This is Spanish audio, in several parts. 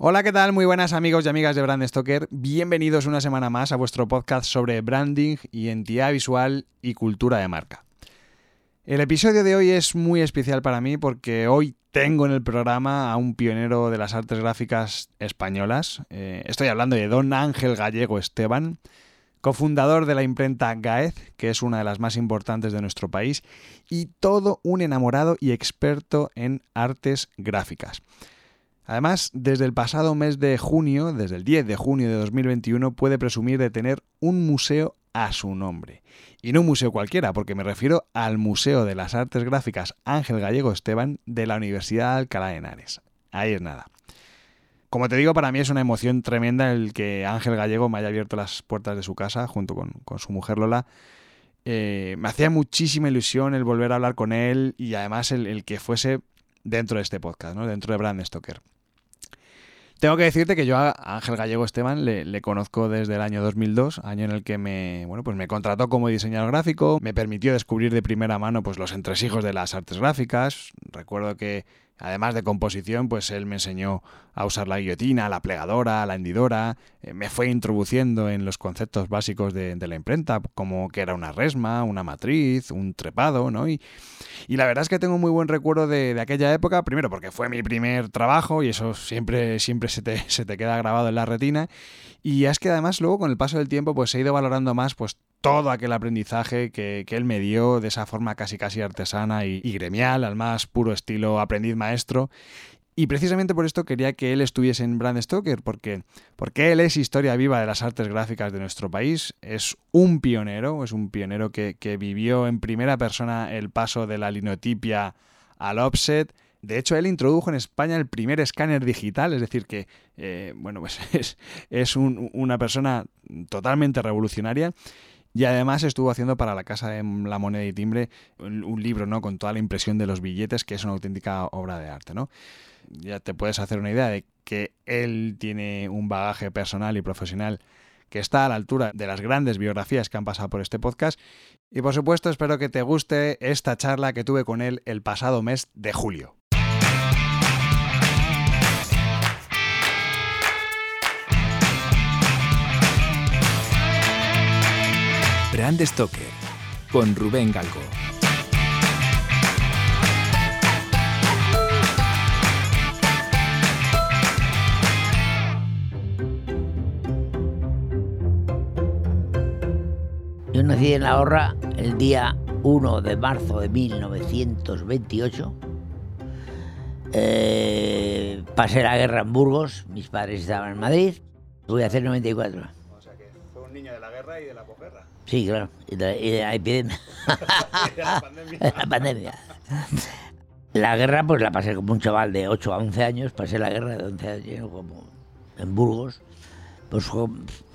Hola, ¿qué tal? Muy buenas amigos y amigas de Brand Stoker. Bienvenidos una semana más a vuestro podcast sobre branding, identidad visual y cultura de marca. El episodio de hoy es muy especial para mí porque hoy tengo en el programa a un pionero de las artes gráficas españolas. Eh, estoy hablando de don Ángel Gallego Esteban, cofundador de la imprenta Gaez, que es una de las más importantes de nuestro país, y todo un enamorado y experto en artes gráficas. Además, desde el pasado mes de junio, desde el 10 de junio de 2021, puede presumir de tener un museo a su nombre. Y no un museo cualquiera, porque me refiero al Museo de las Artes Gráficas Ángel Gallego Esteban de la Universidad de Alcalá de Henares. Ahí es nada. Como te digo, para mí es una emoción tremenda el que Ángel Gallego me haya abierto las puertas de su casa junto con, su mujer Lola. Eh, me hacía muchísima ilusión el volver a hablar con él y además el, que fuese dentro de este podcast, ¿no? dentro de Brand Stoker. Tengo que decirte que yo a Ángel Gallego Esteban le, conozco desde el año 2002, año en el que me, bueno, pues me contrató como diseñador gráfico, me permitió descubrir de primera mano pues, los entresijos de las artes gráficas. Recuerdo que Además de composición, pues él me enseñó a usar la guillotina, la plegadora, la hendidora, eh, me fue introduciendo en los conceptos básicos de, la imprenta, como que era una resma, una matriz, un trepado, ¿no? Y, la verdad es que tengo muy buen recuerdo de, aquella época, primero porque fue mi primer trabajo y eso siempre, siempre se, te, se te queda grabado en la retina, y es que además luego con el paso del tiempo pues he ido valorando más pues todo aquel aprendizaje que, él me dio de esa forma casi casi artesana y, gremial, al más puro estilo aprendiz maestro. Y precisamente por esto quería que él estuviese en Brand Stoker, porque, porque él es historia viva de las artes gráficas de nuestro país, es un pionero, es un pionero que, que vivió en primera persona el paso de la linotipia al offset, de hecho, él introdujo en España el primer escáner digital, es decir, que eh, bueno, pues es, una persona totalmente revolucionaria. Y además estuvo haciendo para la Casa de la Moneda y Timbre un, libro, ¿no? Con toda la impresión de los billetes, que es una auténtica obra de arte, ¿no? Ya te puedes hacer una idea de que él tiene un bagaje personal y profesional que está a la altura de las grandes biografías que han pasado por este podcast. Y por supuesto, espero que te guste esta charla que tuve con él el pasado mes de julio. Brand Stoker con Rubén Galgo. Yo nací en La Horra el día 1 de marzo de 1928. Eh, pasé la guerra en Burgos, mis padres estaban en Madrid. Voy a hacer 94. O sea que fue un niño de la guerra y de la posguerra. Sí, claro. Y la epidemia. la pandemia. la pandemia. La guerra, pues la pasé como un chaval de 8 a 11 años. Pasé la guerra de 11 años como en Burgos. Pues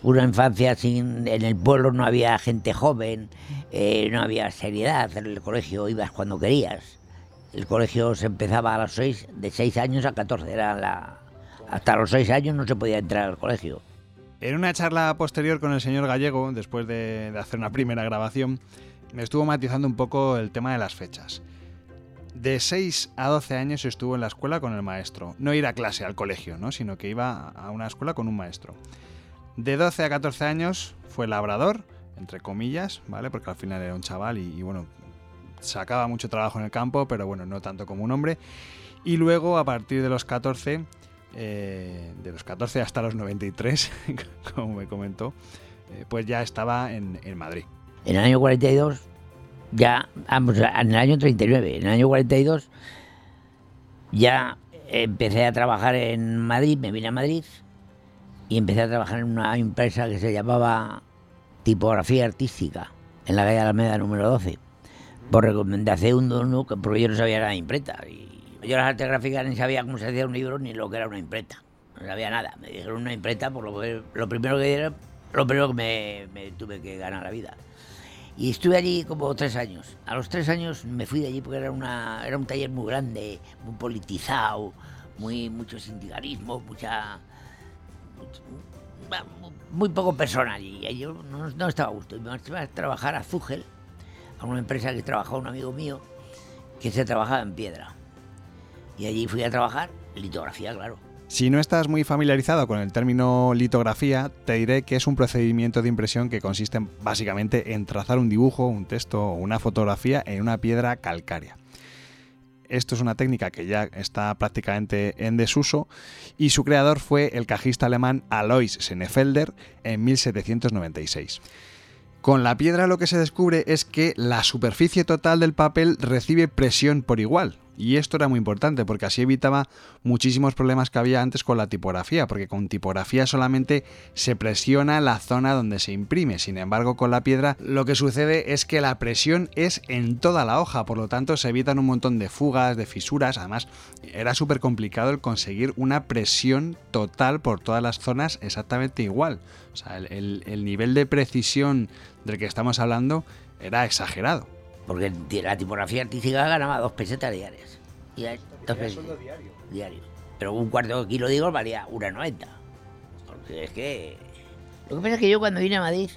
una infancia sin. En el pueblo no había gente joven, eh, no había seriedad. En el colegio ibas cuando querías. El colegio se empezaba a los 6, de 6 años a 14. Era la, hasta los 6 años no se podía entrar al colegio. En una charla posterior con el señor Gallego, después de, hacer una primera grabación, me estuvo matizando un poco el tema de las fechas. De 6 a 12 años estuvo en la escuela con el maestro. No ir a clase al colegio, ¿no? sino que iba a una escuela con un maestro. De 12 a 14 años fue labrador, entre comillas, ¿vale? Porque al final era un chaval y, y bueno, sacaba mucho trabajo en el campo, pero bueno, no tanto como un hombre. Y luego, a partir de los 14, eh, de los 14 hasta los 93, como me comentó, eh, pues ya estaba en, Madrid. En el año 42, ya, en el año 39, en el año 42, ya empecé a trabajar en Madrid, me vine a Madrid y empecé a trabajar en una empresa que se llamaba Tipografía Artística, en la calle Alameda número 12, por recomendación de uno, porque yo no sabía nada de imprenta. Y yo las artes gráficas ni sabía cómo se hacía un libro ni lo que era una imprenta. No sabía nada. Me dijeron una imprenta, por lo, primero que era, lo primero que me, tuve que ganar la vida. Y estuve allí como tres años. A los tres años me fui de allí porque era, una, era un taller muy grande, muy politizado, muy, mucho sindicalismo, mucha, muy poco personal. Y yo no, estaba a gusto. Y me iba a trabajar a Zugel, a una empresa que trabajaba un amigo mío, que se trabajaba en piedra. Y allí fui a trabajar, litografía, claro. Si no estás muy familiarizado con el término litografía, te diré que es un procedimiento de impresión que consiste básicamente en trazar un dibujo, un texto o una fotografía en una piedra calcárea. Esto es una técnica que ya está prácticamente en desuso y su creador fue el cajista alemán Alois Senefelder en 1796. Con la piedra lo que se descubre es que la superficie total del papel recibe presión por igual, y esto era muy importante porque así evitaba muchísimos problemas que había antes con la tipografía, porque con tipografía solamente se presiona la zona donde se imprime. Sin embargo, con la piedra lo que sucede es que la presión es en toda la hoja, por lo tanto se evitan un montón de fugas, de fisuras. Además, era súper complicado el conseguir una presión total por todas las zonas exactamente igual. O sea, el, el nivel de precisión del que estamos hablando era exagerado. Porque la tipografía artística ganaba dos pesetas diarias. Y dos pesetas diario. Pero un cuarto de kilo de digo valía 1,90. Porque es que. Lo que pasa es que yo cuando vine a Madrid,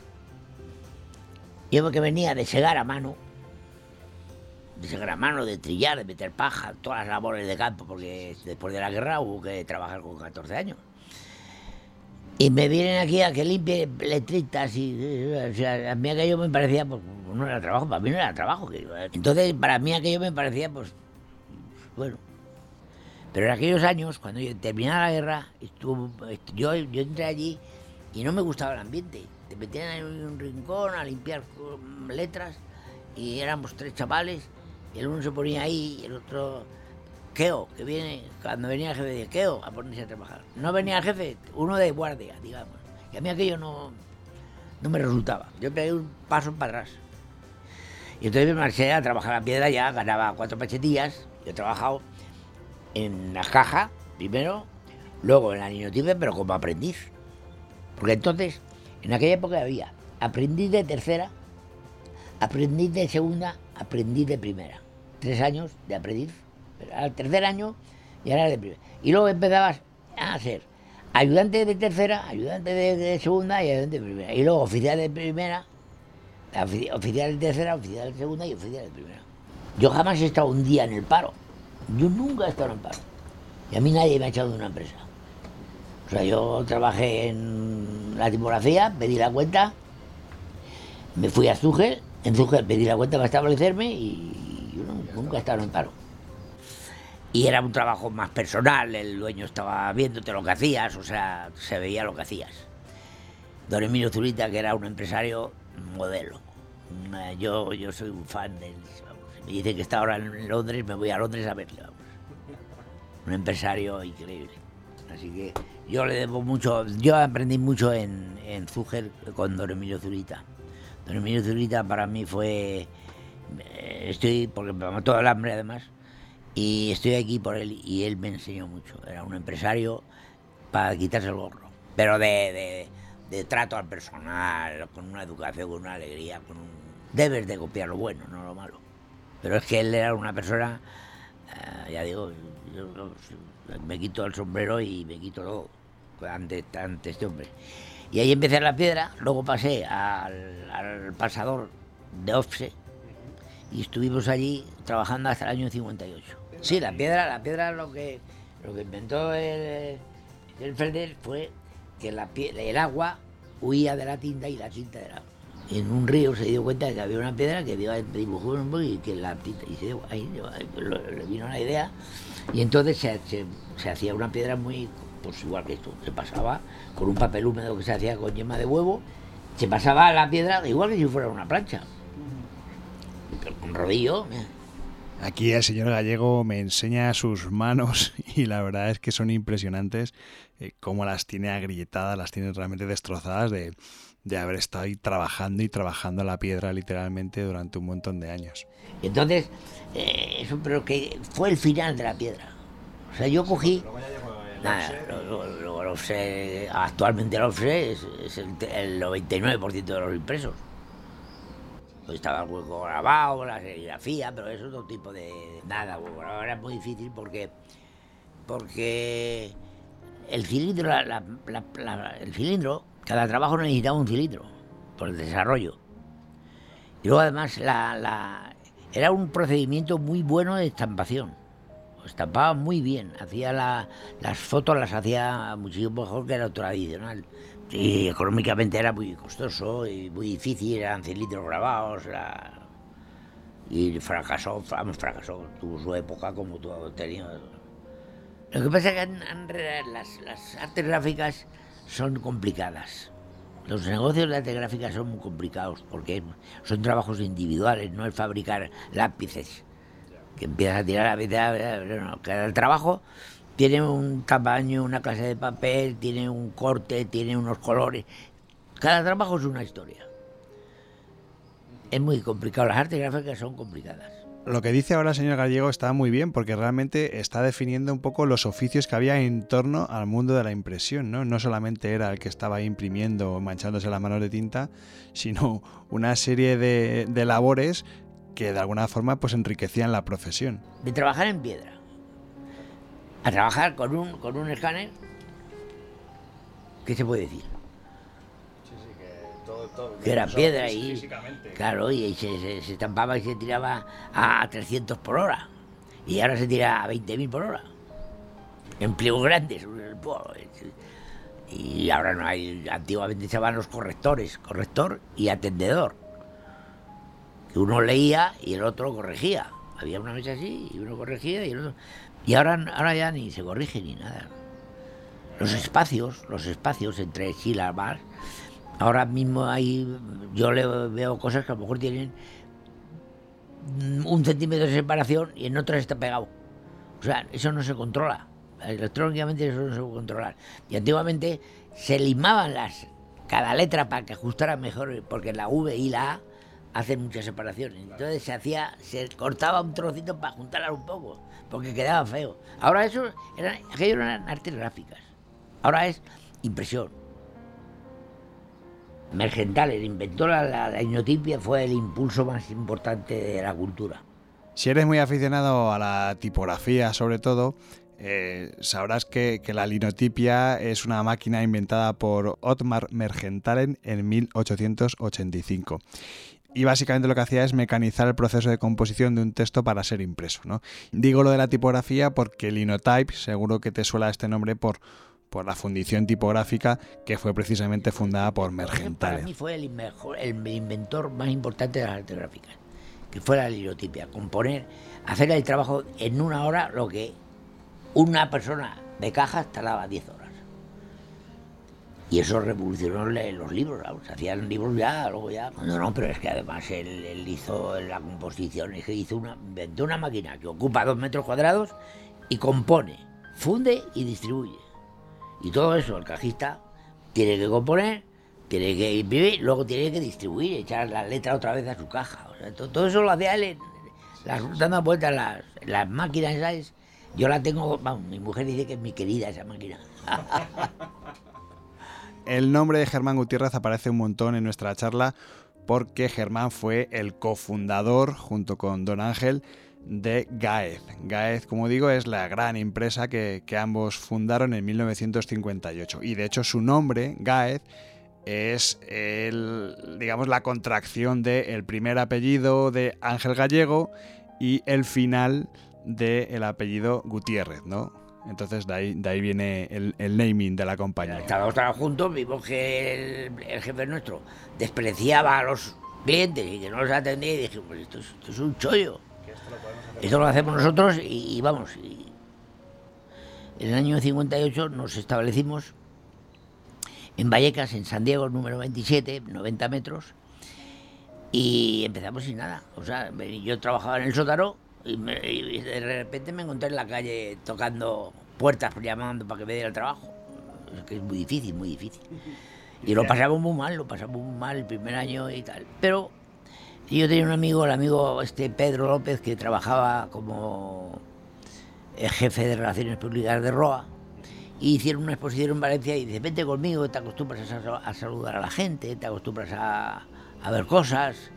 yo que venía de segar a mano, de segar a mano, de trillar, de meter paja, todas las labores de campo, porque después de la guerra hubo que trabajar con 14 años. Y me vienen aquí a que limpie letritas y... A mí aquello me parecía, pues, no era trabajo, para mí no era trabajo. Entonces, para mí aquello me parecía, pues, bueno. Pero en aquellos años, cuando yo terminaba la guerra, estuvo, yo, yo entré allí y no me gustaba el ambiente. Te metían en un rincón a limpiar letras y éramos tres chavales, el uno se ponía ahí y el otro Keo, que viene, cuando venía el jefe de Keo a ponerse a trabajar. No venía el jefe, uno de guardia, digamos. Y a mí aquello no, no me resultaba. Yo pegué un paso para atrás. Y entonces me marché a trabajar la piedra ya, ganaba cuatro pechetillas. Yo he trabajado en la caja primero, luego en la niñotipe, pero como aprendiz. Porque entonces, en aquella época había aprendiz de tercera, aprendiz de segunda, aprendiz de primera. Tres años de aprendiz al tercer año y ahora de primera. Y luego empezabas a ser ayudante de tercera, ayudante de, segunda y ayudante de primera. Y luego oficial de primera, oficial de tercera, oficial de segunda y oficial de primera. Yo jamás he estado un día en el paro. Yo nunca he estado en paro. Y a mí nadie me ha echado de una empresa. O sea, yo trabajé en la tipografía, pedí la cuenta, me fui a Zugel, en Zugel pedí la cuenta para establecerme y yo nunca he estado en paro y era un trabajo más personal, el dueño estaba viéndote lo que hacías, o sea, se veía lo que hacías. Don Emilio Zurita, que era un empresario modelo. Yo, yo soy un fan de él. Me dice que está ahora en Londres, me voy a Londres a verle. Un empresario increíble. Así que yo le debo mucho, yo aprendí mucho en, en con Don Emilio Zurita. Don Emilio Zurita para mí fue, eh, estoy, porque me mató el hambre además, y estoy aquí por él y él me enseñó mucho. Era un empresario para quitarse el gorro, pero de, trato al personal, con una educación, con una alegría, con un... Debes de copiar lo bueno, no lo malo. Pero es que él era una persona, eh, ya digo, yo, me quito el sombrero y me quito todo ante, ante este hombre. Y ahí empecé en la piedra, luego pasé al, al pasador de OFSE y estuvimos allí trabajando hasta el año 58. Sí, la piedra, la piedra lo que, lo que inventó el, el Felder fue que la, el agua huía de la tinta y la tinta del agua. En un río se dio cuenta de que había una piedra que dibujó un y que la tinta, y se, ahí, le vino la idea, y entonces se, se, hacía una piedra muy, pues igual que esto, se pasaba con un papel húmedo que se hacía con yema de huevo, se pasaba a la piedra igual que si fuera una plancha, con rodillo, Aquí el señor Gallego me enseña sus manos y la verdad es que son impresionantes eh, cómo las tiene agrietadas, las tiene realmente destrozadas de, haber estado ahí trabajando y trabajando la piedra literalmente durante un montón de años. Entonces, eh, eso pero que fue el final de la piedra. O sea, yo cogí... Nada, lo, actualmente lo sé, es, es el, el 99% de los impresos. Pues estaba el hueco grabado, la serigrafía, pero es otro tipo de nada. ahora es muy difícil porque porque el cilindro, el cilindro, cada trabajo necesitaba un cilindro por el desarrollo. Y luego además era un procedimiento muy bueno de estampación. estampaba muy bien. Hacía la- las fotos, las hacía muchísimo mejor que lo tradicional. Y económicamente era muy costoso y muy difícil, eran cilindros grabados. Y fracasó, fracasó. Tuvo su época como todo tenía. Lo que pasa es que las, las artes gráficas son complicadas. Los negocios de arte gráfica son muy complicados porque son trabajos individuales, no es fabricar lápices. Que empiezas a tirar a veces, no, cada trabajo tiene un tamaño, una clase de papel, tiene un corte, tiene unos colores. Cada trabajo es una historia. Es muy complicado, las artes gráficas son complicadas. Lo que dice ahora el señor Gallego está muy bien porque realmente está definiendo un poco los oficios que había en torno al mundo de la impresión, ¿no? No solamente era el que estaba imprimiendo o manchándose las manos de tinta, sino una serie de, de labores que de alguna forma pues enriquecían la profesión. de trabajar en piedra a trabajar con un, con un escáner, ¿qué se puede decir? Que era piedra y, claro, y se, se- se estampaba y se tiraba a 300 por hora. Y ahora se tira a 20.000 por hora. En pliegos grandes. Y ahora no hay, antiguamente se llamaban los correctores, corrector y atendedor. Que uno leía y el otro corregía. Había una mesa así y uno corregía y el otro. Y ahora, ahora ya ni se corrige ni nada. Los espacios, los espacios entre sílabas. Ahora mismo hay, yo le veo cosas que a lo mejor tienen un centímetro de separación y en otras está pegado. O sea, eso no se controla. Electrónicamente eso no se puede controlar. Y antiguamente se limaban las cada letra para que ajustara mejor, porque la V y la A hacen muchas separaciones. Entonces se hacía, se cortaba un trocito para juntarlas un poco, porque quedaba feo. Ahora eso, eran, aquello eran artes gráficas. Ahora es impresión. Inventor de la, la linotipia, fue el impulso más importante de la cultura. Si eres muy aficionado a la tipografía sobre todo, eh, sabrás que, que la linotipia es una máquina inventada por Ottmar Mergentalen en 1885. Y básicamente lo que hacía es mecanizar el proceso de composición de un texto para ser impreso. ¿no? Digo lo de la tipografía porque Linotype, seguro que te suena este nombre por, por la fundición tipográfica que fue precisamente fundada por Para mí fue el, mejor- el inventor más importante de las artes gráficas, que fue la linotipia. Componer, hacer el trabajo en una hora lo que una persona de cajas tardaba 10 horas. Y eso revolucionó los libros, se hacían libros ya, luego ya. No, no, pero es que además él, hizo la composición, es que hizo una, inventó una máquina que ocupa dos metros cuadrados y compone, funde y distribuye. Y todo eso el cajista tiene que componer, tiene que imprimir, luego tiene que distribuir, echar la letra otra vez a su caja. O sea, to- todo, eso lo hacía él las, dando vueltas las, las máquinas esas. Yo la tengo, vamos, mi mujer dice que es mi querida esa máquina. El nombre de Germán Gutiérrez aparece un montón en nuestra charla porque Germán fue el cofundador, junto con Don Ángel, de Gaez. Gaez, como digo, es la gran empresa que, ambos fundaron en 1958. Y de hecho su nombre, Gaez, es el, digamos, la contracción del primer apellido de Ángel Gallego y el final del apellido Gutiérrez, ¿no? Entonces de ahí, de ahí viene el, el naming de la compañía. Estábamos juntos, vimos que el, jefe nuestro despreciaba a los clientes y que no los atendía y dijimos, pues esto es, esto es un chollo. Esto lo hacemos nosotros y, vamos. en el año 58 nos establecimos en Vallecas, en San Diego, número 27, 90 metros, y empezamos sin nada. O sea, yo trabajaba en el sótano y, me- y de repente me encontré en la calle tocando puertas, llamando para que me diera el trabajo. Es que es muy difícil, muy difícil. Y lo pasamos muy mal, lo pasamos muy mal el primer año y tal. Pero yo tenía un amigo, el amigo este Pedro López, que trabajaba como el jefe de Relaciones Públicas de ROA, y hicieron una exposición en Valencia y dice, vente conmigo, te acostumbras a, a saludar a la gente, te acostumbras a, a ver cosas.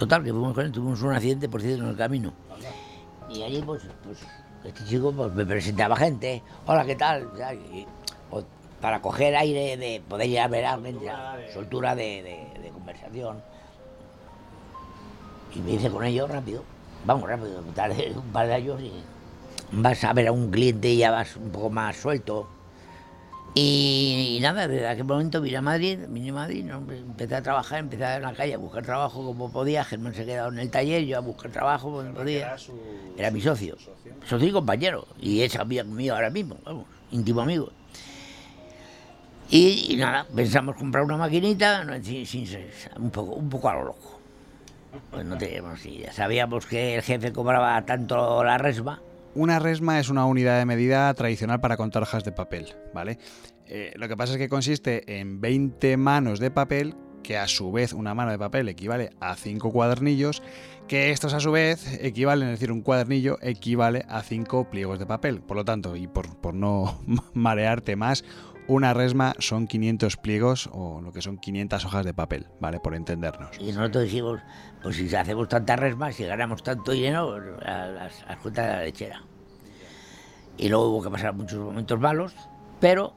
Total, que fuimos con él, tuvimos un accidente, por cierto, en el camino. Y allí, pues, pues este chico pues, me presentaba gente, hola, ¿qué tal? Y- o para coger aire de poder ya ver a alguien, soltura de, de- de conversación. Y me hice con ellos rápido, vamos rápido, tardé un par de años y vas a ver a un cliente y ya vas un poco más suelto. Y, nada, desde aquel momento vine a Madrid, vine a Madrid, ¿no? empecé a trabajar, empecé a ir en la calle a buscar trabajo como podía. Germán se quedaba en el taller, yo a buscar trabajo como podía. Era, mi socio, socio, y compañero, y es amigo mío ahora mismo, vamos, íntimo amigo. Y, nada, pensamos comprar una maquinita, sin, un, poco, un poco a lo loco. Pues no teníamos idea. Sabíamos que el jefe cobraba tanto la resma una resma es una unidad de medida tradicional para contar hojas de papel, ¿vale? Eh, lo que pasa es que consiste en 20 manos de papel, que a su vez una mano de papel equivale a 5 cuadernillos, que estos a su vez equivalen, es decir, un cuadernillo equivale a 5 pliegos de papel. Por lo tanto, y por, por no marearte más, una resma son 500 pliegos o lo que son 500 hojas de papel, ¿vale? Por entendernos. Y nosotros decimos, pues si hacemos tantas resmas, si ganamos tanto dinero, a las, cuentas de la lechera. Y luego hubo que pasar muchos momentos malos, pero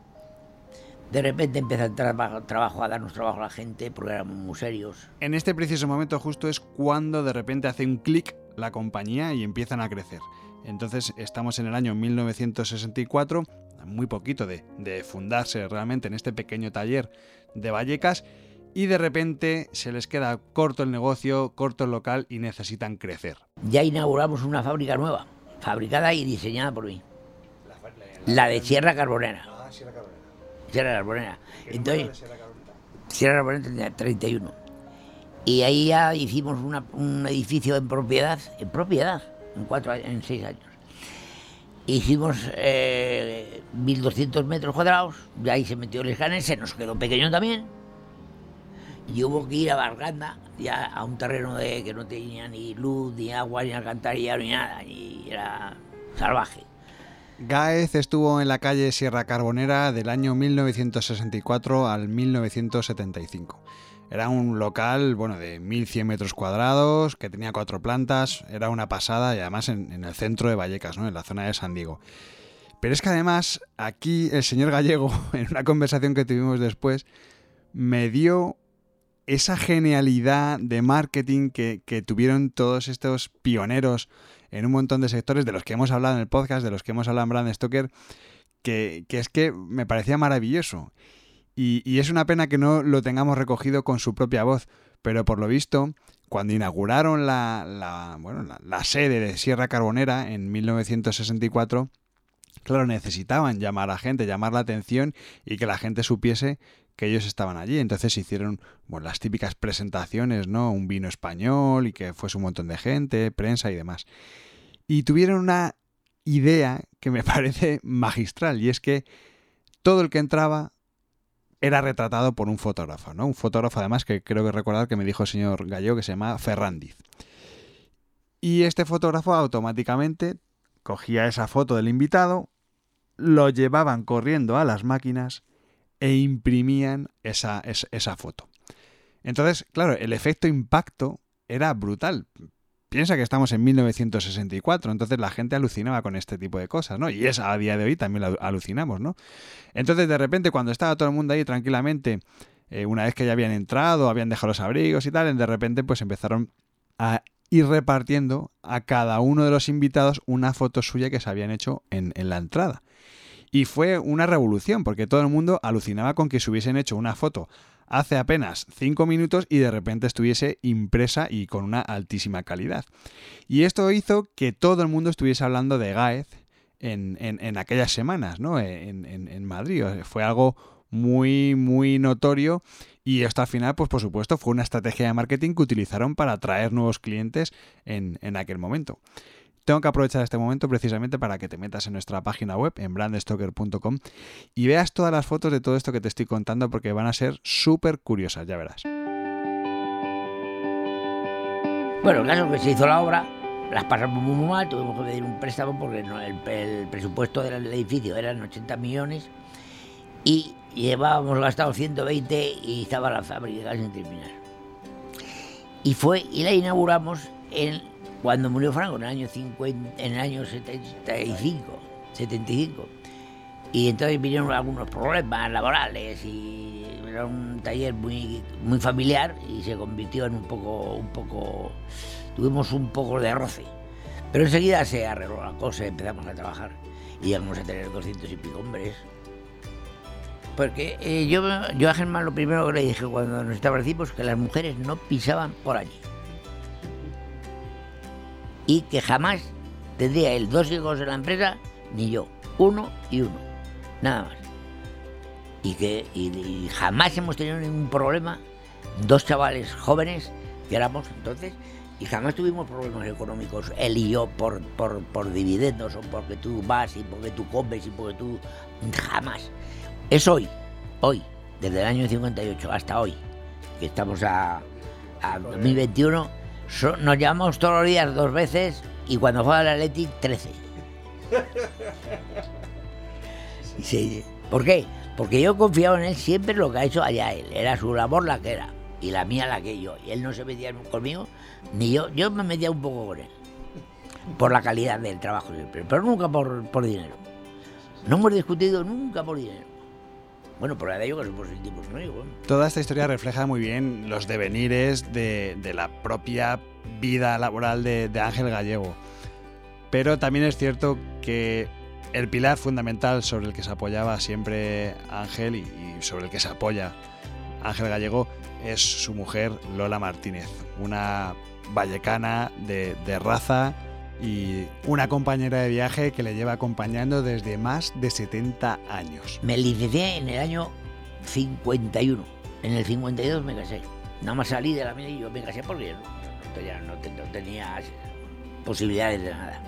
de repente empieza a entrar trabajo, a darnos trabajo a la gente porque éramos muy serios. En este preciso momento justo es cuando de repente hace un clic la compañía y empiezan a crecer. Entonces estamos en el año 1964, muy poquito de, de fundarse realmente en este pequeño taller de Vallecas y de repente se les queda corto el negocio, corto el local y necesitan crecer. Ya inauguramos una fábrica nueva, fabricada y diseñada por mí. La de Sierra Carbonera. Ah, Sierra Carbonera. Sierra Carbonera. Entonces, Sierra Carbonera tenía 31. Y ahí ya hicimos un edificio en propiedad, en propiedad, en, cuatro, en seis años. Hicimos eh, 1.200 metros cuadrados, y ahí se metió el escáner, se nos quedó pequeño también y hubo que ir a Barganda, ya a un terreno de que no tenía ni luz, ni agua, ni alcantarilla, ni nada, y era salvaje. Gáez estuvo en la calle Sierra Carbonera del año 1964 al 1975. Era un local, bueno, de 1100 metros cuadrados, que tenía cuatro plantas, era una pasada y además en, en, el centro de Vallecas, ¿no? en la zona de San Diego. Pero es que además aquí el señor Gallego, en una conversación que tuvimos después, me dio esa genialidad de marketing que, tuvieron todos estos pioneros en un montón de sectores de los que hemos hablado en el podcast, de los que hemos hablado en Brand Stoker, que, es que me parecía maravilloso. Y, es una pena que no lo tengamos recogido con su propia voz, pero por lo visto, cuando inauguraron la, la, bueno, la sede de Sierra Carbonera en 1964, claro, necesitaban llamar a gente, llamar la atención y que la gente supiese que ellos estaban allí. Entonces hicieron bueno, las típicas presentaciones, ¿no? Un vino español y que fuese un montón de gente, prensa y demás. Y tuvieron una idea que me parece magistral y es que todo el que entraba era retratado por un fotógrafo, ¿no? Un fotógrafo además que creo que recordar que me dijo el señor Gallego que se llama Ferrandiz. Y este fotógrafo automáticamente cogía esa foto del invitado, lo llevaban corriendo a las máquinas e imprimían esa, esa, foto. Entonces, claro, el efecto impacto era brutal. Piensa que estamos en 1964, entonces la gente alucinaba con este tipo de cosas, ¿no? Y es a día de hoy también alucinamos, ¿no? Entonces, de repente, cuando estaba todo el mundo ahí tranquilamente, eh, una vez que ya habían entrado, habían dejado los abrigos y tal, de repente, pues empezaron a ir repartiendo a cada uno de los invitados una foto suya que se habían hecho en, en la entrada. Y fue una revolución, porque todo el mundo alucinaba con que se hubiesen hecho una foto hace apenas cinco minutos y de repente estuviese impresa y con una altísima calidad. Y esto hizo que todo el mundo estuviese hablando de Gaez en, en, aquellas semanas, ¿no? En, en, Madrid. Fue algo muy, muy notorio. Y esto al final, pues por supuesto, fue una estrategia de marketing que utilizaron para atraer nuevos clientes en, en aquel momento. Tengo que aprovechar este momento precisamente para que te metas en nuestra página web, en brandstoker.com, y veas todas las fotos de todo esto que te estoy contando porque van a ser súper curiosas, ya verás. Bueno, el caso es que se hizo la obra, las pasamos muy, mal, tuvimos que pedir un préstamo porque el, presupuesto del edificio eran 80 millones y llevábamos gastado 120 y estaba la fábrica sin terminar. Y fue, y la inauguramos en cuando murió Franco, en el año, 50, en el año 75, 75. Y entonces vinieron algunos problemas laborales y era un taller muy, muy familiar y se convirtió en un poco, un poco, tuvimos un poco de roce. Pero enseguida se arregló la cosa, empezamos a trabajar y llegamos a tener 200 y pico hombres. Porque eh, yo, yo a Germán lo primero que le dije cuando nos establecimos que las mujeres no pisaban por allí. Y que jamás tendría él dos hijos en la empresa, ni yo. Uno y uno. Nada más. Y que y- y jamás hemos tenido ningún problema. Dos chavales jóvenes que éramos entonces y jamás tuvimos problemas económicos, él y yo, por, por, por dividendos o porque tú vas y porque tú comes y porque tú... Jamás. Es hoy, hoy, desde el año 58 hasta hoy, que estamos a, a 2021, so- nos llamamos todos los días dos veces y cuando juega el Athletic, 13. Sí. ¿Por qué? Porque yo confiaba en él siempre en lo que ha hecho allá él. Era su labor la que era y la mía la que yo. Y él no se metía conmigo, ni yo. Yo me metía un poco con él. Por la calidad del trabajo siempre, pero nunca por, por dinero. No hemos discutido nunca por dinero. Bueno, por de ello que íntimos amigos. Toda esta historia refleja muy bien los devenires de, la propia vida laboral de, Ángel Gallego. Pero también es cierto que el pilar fundamental sobre el que se apoyaba siempre Ángel y, sobre el que se apoya Ángel Gallego es su mujer Lola Martínez, una vallecana de raza y una compañera de viaje que le lleva acompañando desde más de 70 años. Me licencié en el año 51. En el 52 me casé. Nada más salí de la mina y yo me casé porque no, no tenía, posibilidades de nada.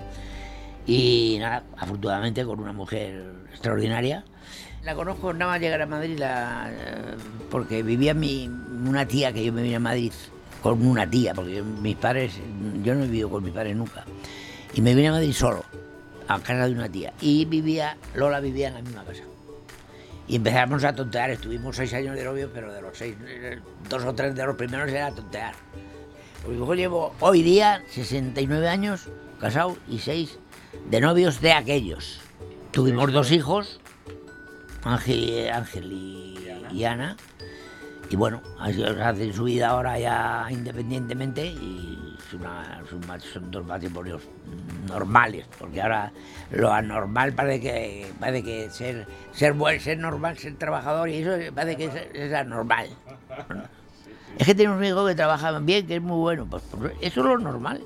Y nada, afortunadamente con una mujer extraordinaria. La conozco nada más llegar a Madrid eh, porque vivía mi, una tía que yo me vine a Madrid con una tía, porque mis padres, yo no he vivido con mis padres nunca. Y me vine a Madrid solo, a casa de una tía. Y vivía, Lola vivía en la misma casa. Y empezamos a tontear, estuvimos seis años de novio, pero de los seis, eh, dos o tres de los primeros era tontear. Porque yo llevo hoy día 69 años casado y seis de novios de aquellos. Tuvimos dos hijos, Ángel, Ángel y, y Ana. Y bueno, hacen su vida ahora ya independientemente y son dos matrimonios normales, porque ahora lo anormal parece que parece que ser ser buen, ser normal, ser trabajador y eso parece que es, es anormal. Es que tenemos un hijo que trabaja bien, que es muy bueno, pues, pues eso es lo normal.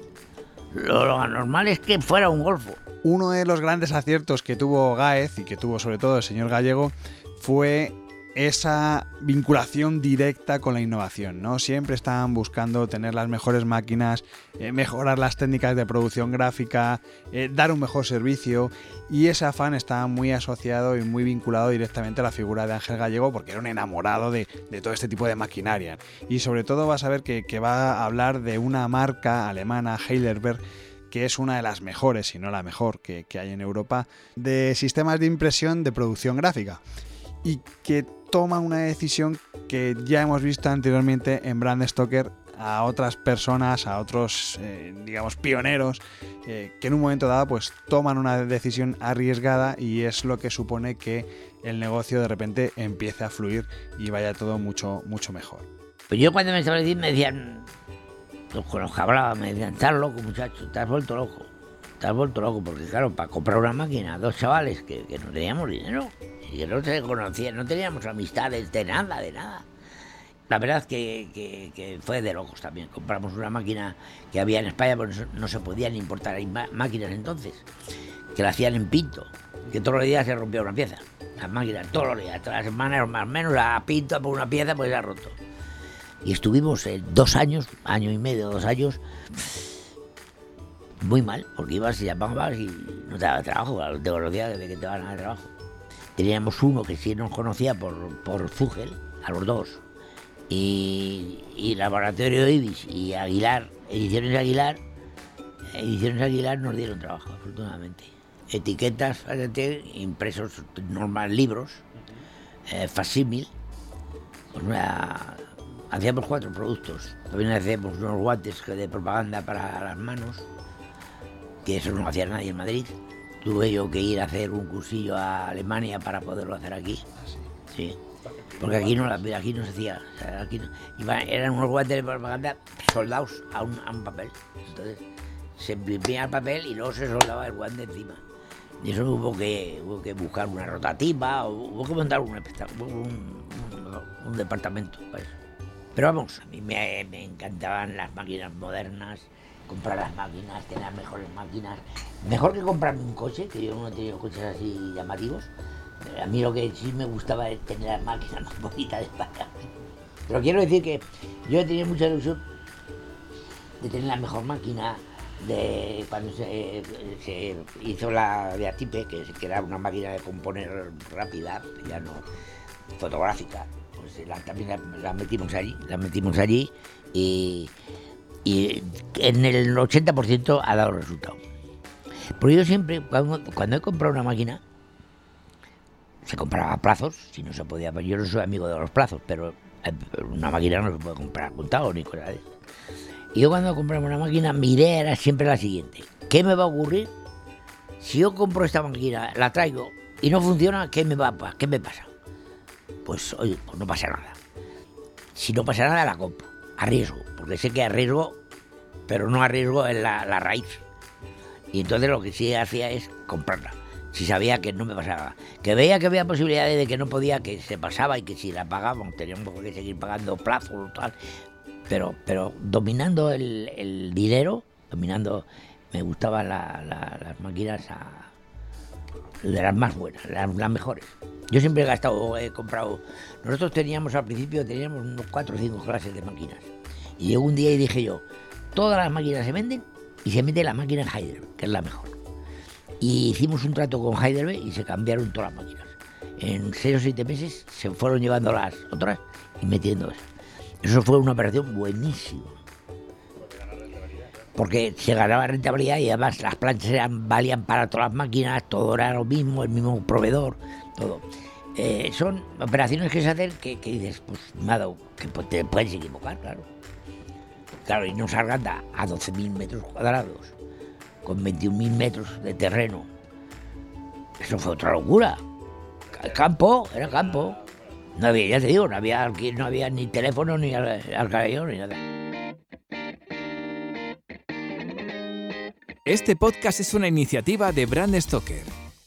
Lo, lo anormal es que fuera un golfo. Uno de los grandes aciertos que tuvo Gáez y que tuvo sobre todo el señor Gallego fue esa vinculación directa con la innovación, ¿no? Siempre estaban buscando tener las mejores máquinas, eh, mejorar las técnicas de producción gráfica, eh, dar un mejor servicio y ese afán estaba muy asociado y muy vinculado directamente a la figura de Ángel Gallego porque era un enamorado de, de todo este tipo de maquinaria. Y sobre todo vas a ver que, que va a hablar de una marca alemana, Heidelberg, que es una de las mejores, si no la mejor que, que hay en Europa, de sistemas de impresión de producción gráfica. Y que toma una decisión que ya hemos visto anteriormente en Brand Stoker a otras personas, a otros, eh, digamos, pioneros, eh, que en un momento dado pues toman una decisión arriesgada y es lo que supone que el negocio de repente empiece a fluir y vaya todo mucho, mucho mejor. Pero yo cuando me establecí me decían, los con los que hablaba, me decían, estás loco muchacho, te has vuelto loco. Has vuelto loco, porque claro, para comprar una máquina, dos chavales que, no teníamos dinero y que no se conocían, no teníamos amistades de nada, de nada. La verdad que, fue de locos también. Compramos una máquina que había en España, porque no se- podían importar máquinas entonces, que la hacían en Pinto, que todos los días se rompía una pieza. Las máquinas, todos los días, todas las semanas más o menos, a Pinto por una pieza, pues se ha roto. Y estuvimos eh, dos años, año y medio, dos años, muy mal, porque ibas y llamabas y no te daba trabajo, te conocía de que te daban a dar trabajo. Teníamos uno que sí nos conocía por, por Fugel, a los dos, y, y Laboratorio Ibis y Aguilar, Ediciones Aguilar, Ediciones Aguilar nos dieron trabajo, afortunadamente. Etiquetas, fíjate, impresos normal libros, eh, facímil, pues hacíamos cuatro productos. También hacíamos unos guantes de propaganda para las manos, que eso no hacía nadie en Madrid. Tuve yo que ir a hacer un cursillo a Alemania para poderlo hacer aquí. Sí. Porque aquí no, aquí no se hacía. o sea, aquí no- iba- eran unos guantes de propaganda soldados a un, a un papel. Entonces, se imprimía el papel y luego se soldaba el guante encima. Y eso hubo que, hubo que buscar una rotativa, o hubo que montar un, un- un departamento para eso. Pero vamos, a mí me, me encantaban las máquinas modernas, comprar las máquinas, tener mejores máquinas. Mejor que comprarme un coche, que yo no he tenido coches así llamativos. A mí lo que sí me gustaba es tener las máquinas más bonitas de España. Pero quiero decir que yo he tenido mucha ilusión de tener la mejor máquina, de cuando se, hizo la de Atipe, que, era una máquina de componer rápida, ya no fotográfica, pues también la metimos allí, la metimos allí y, y en el 80% ha dado resultado. Porque yo siempre, cuando, he comprado una máquina, se compraba a plazos, si no se podía, yo no soy amigo de los plazos, pero eh, una máquina no se puede comprar contado ni cosas de esas. Y yo cuando compraba una máquina, mi idea era siempre la siguiente. ¿Qué me va a ocurrir si yo compro esta máquina, la traigo y no funciona? ¿Qué me, va, qué me pasa? Pues, oye, pues no pasa nada. Si no pasa nada, la compro. Arriesgo, porque sé que arriesgo, pero no arriesgo en la, la raíz. Y entonces lo que sí hacía es comprarla. Si sabía que no me pasaba. Que veía que había posibilidades de que no podía, que se pasaba y que si la pagábamos teníamos que seguir pagando plazos tal. Pero, pero dominando el, el dinero, dominando, me gustaban la- la- las máquinas de las más buenas, las, las mejores. Yo siempre he gastado, he comprado. Nosotros teníamos al principio, teníamos unos cuatro o cinco clases de máquinas. Y llegó un día y dije yo, todas las máquinas se venden y se mete la máquina en Heidelberg, que es la mejor. Y hicimos un trato con Heidelberg y se cambiaron todas las máquinas. En seis o siete meses se fueron llevando las otras y metiendo esas. Eso fue una operación buenísima. Porque se ganaba rentabilidad y además las planchas eran, valían para todas las máquinas, todo era lo mismo, el mismo proveedor, todo. Eh, son operaciones que se hacen que, que dices, pues me ha dado, que pues, te puedes equivocar, claro. Claro, y nos Arganda a 12.000 metros cuadrados, con 21.000 metros de terreno. Eso fue otra locura. El campo, era campo. No había, ya te digo, no había, ni teléfono, ni al- alcantarillado, ni nada. Este podcast es una iniciativa de Brand Stoker,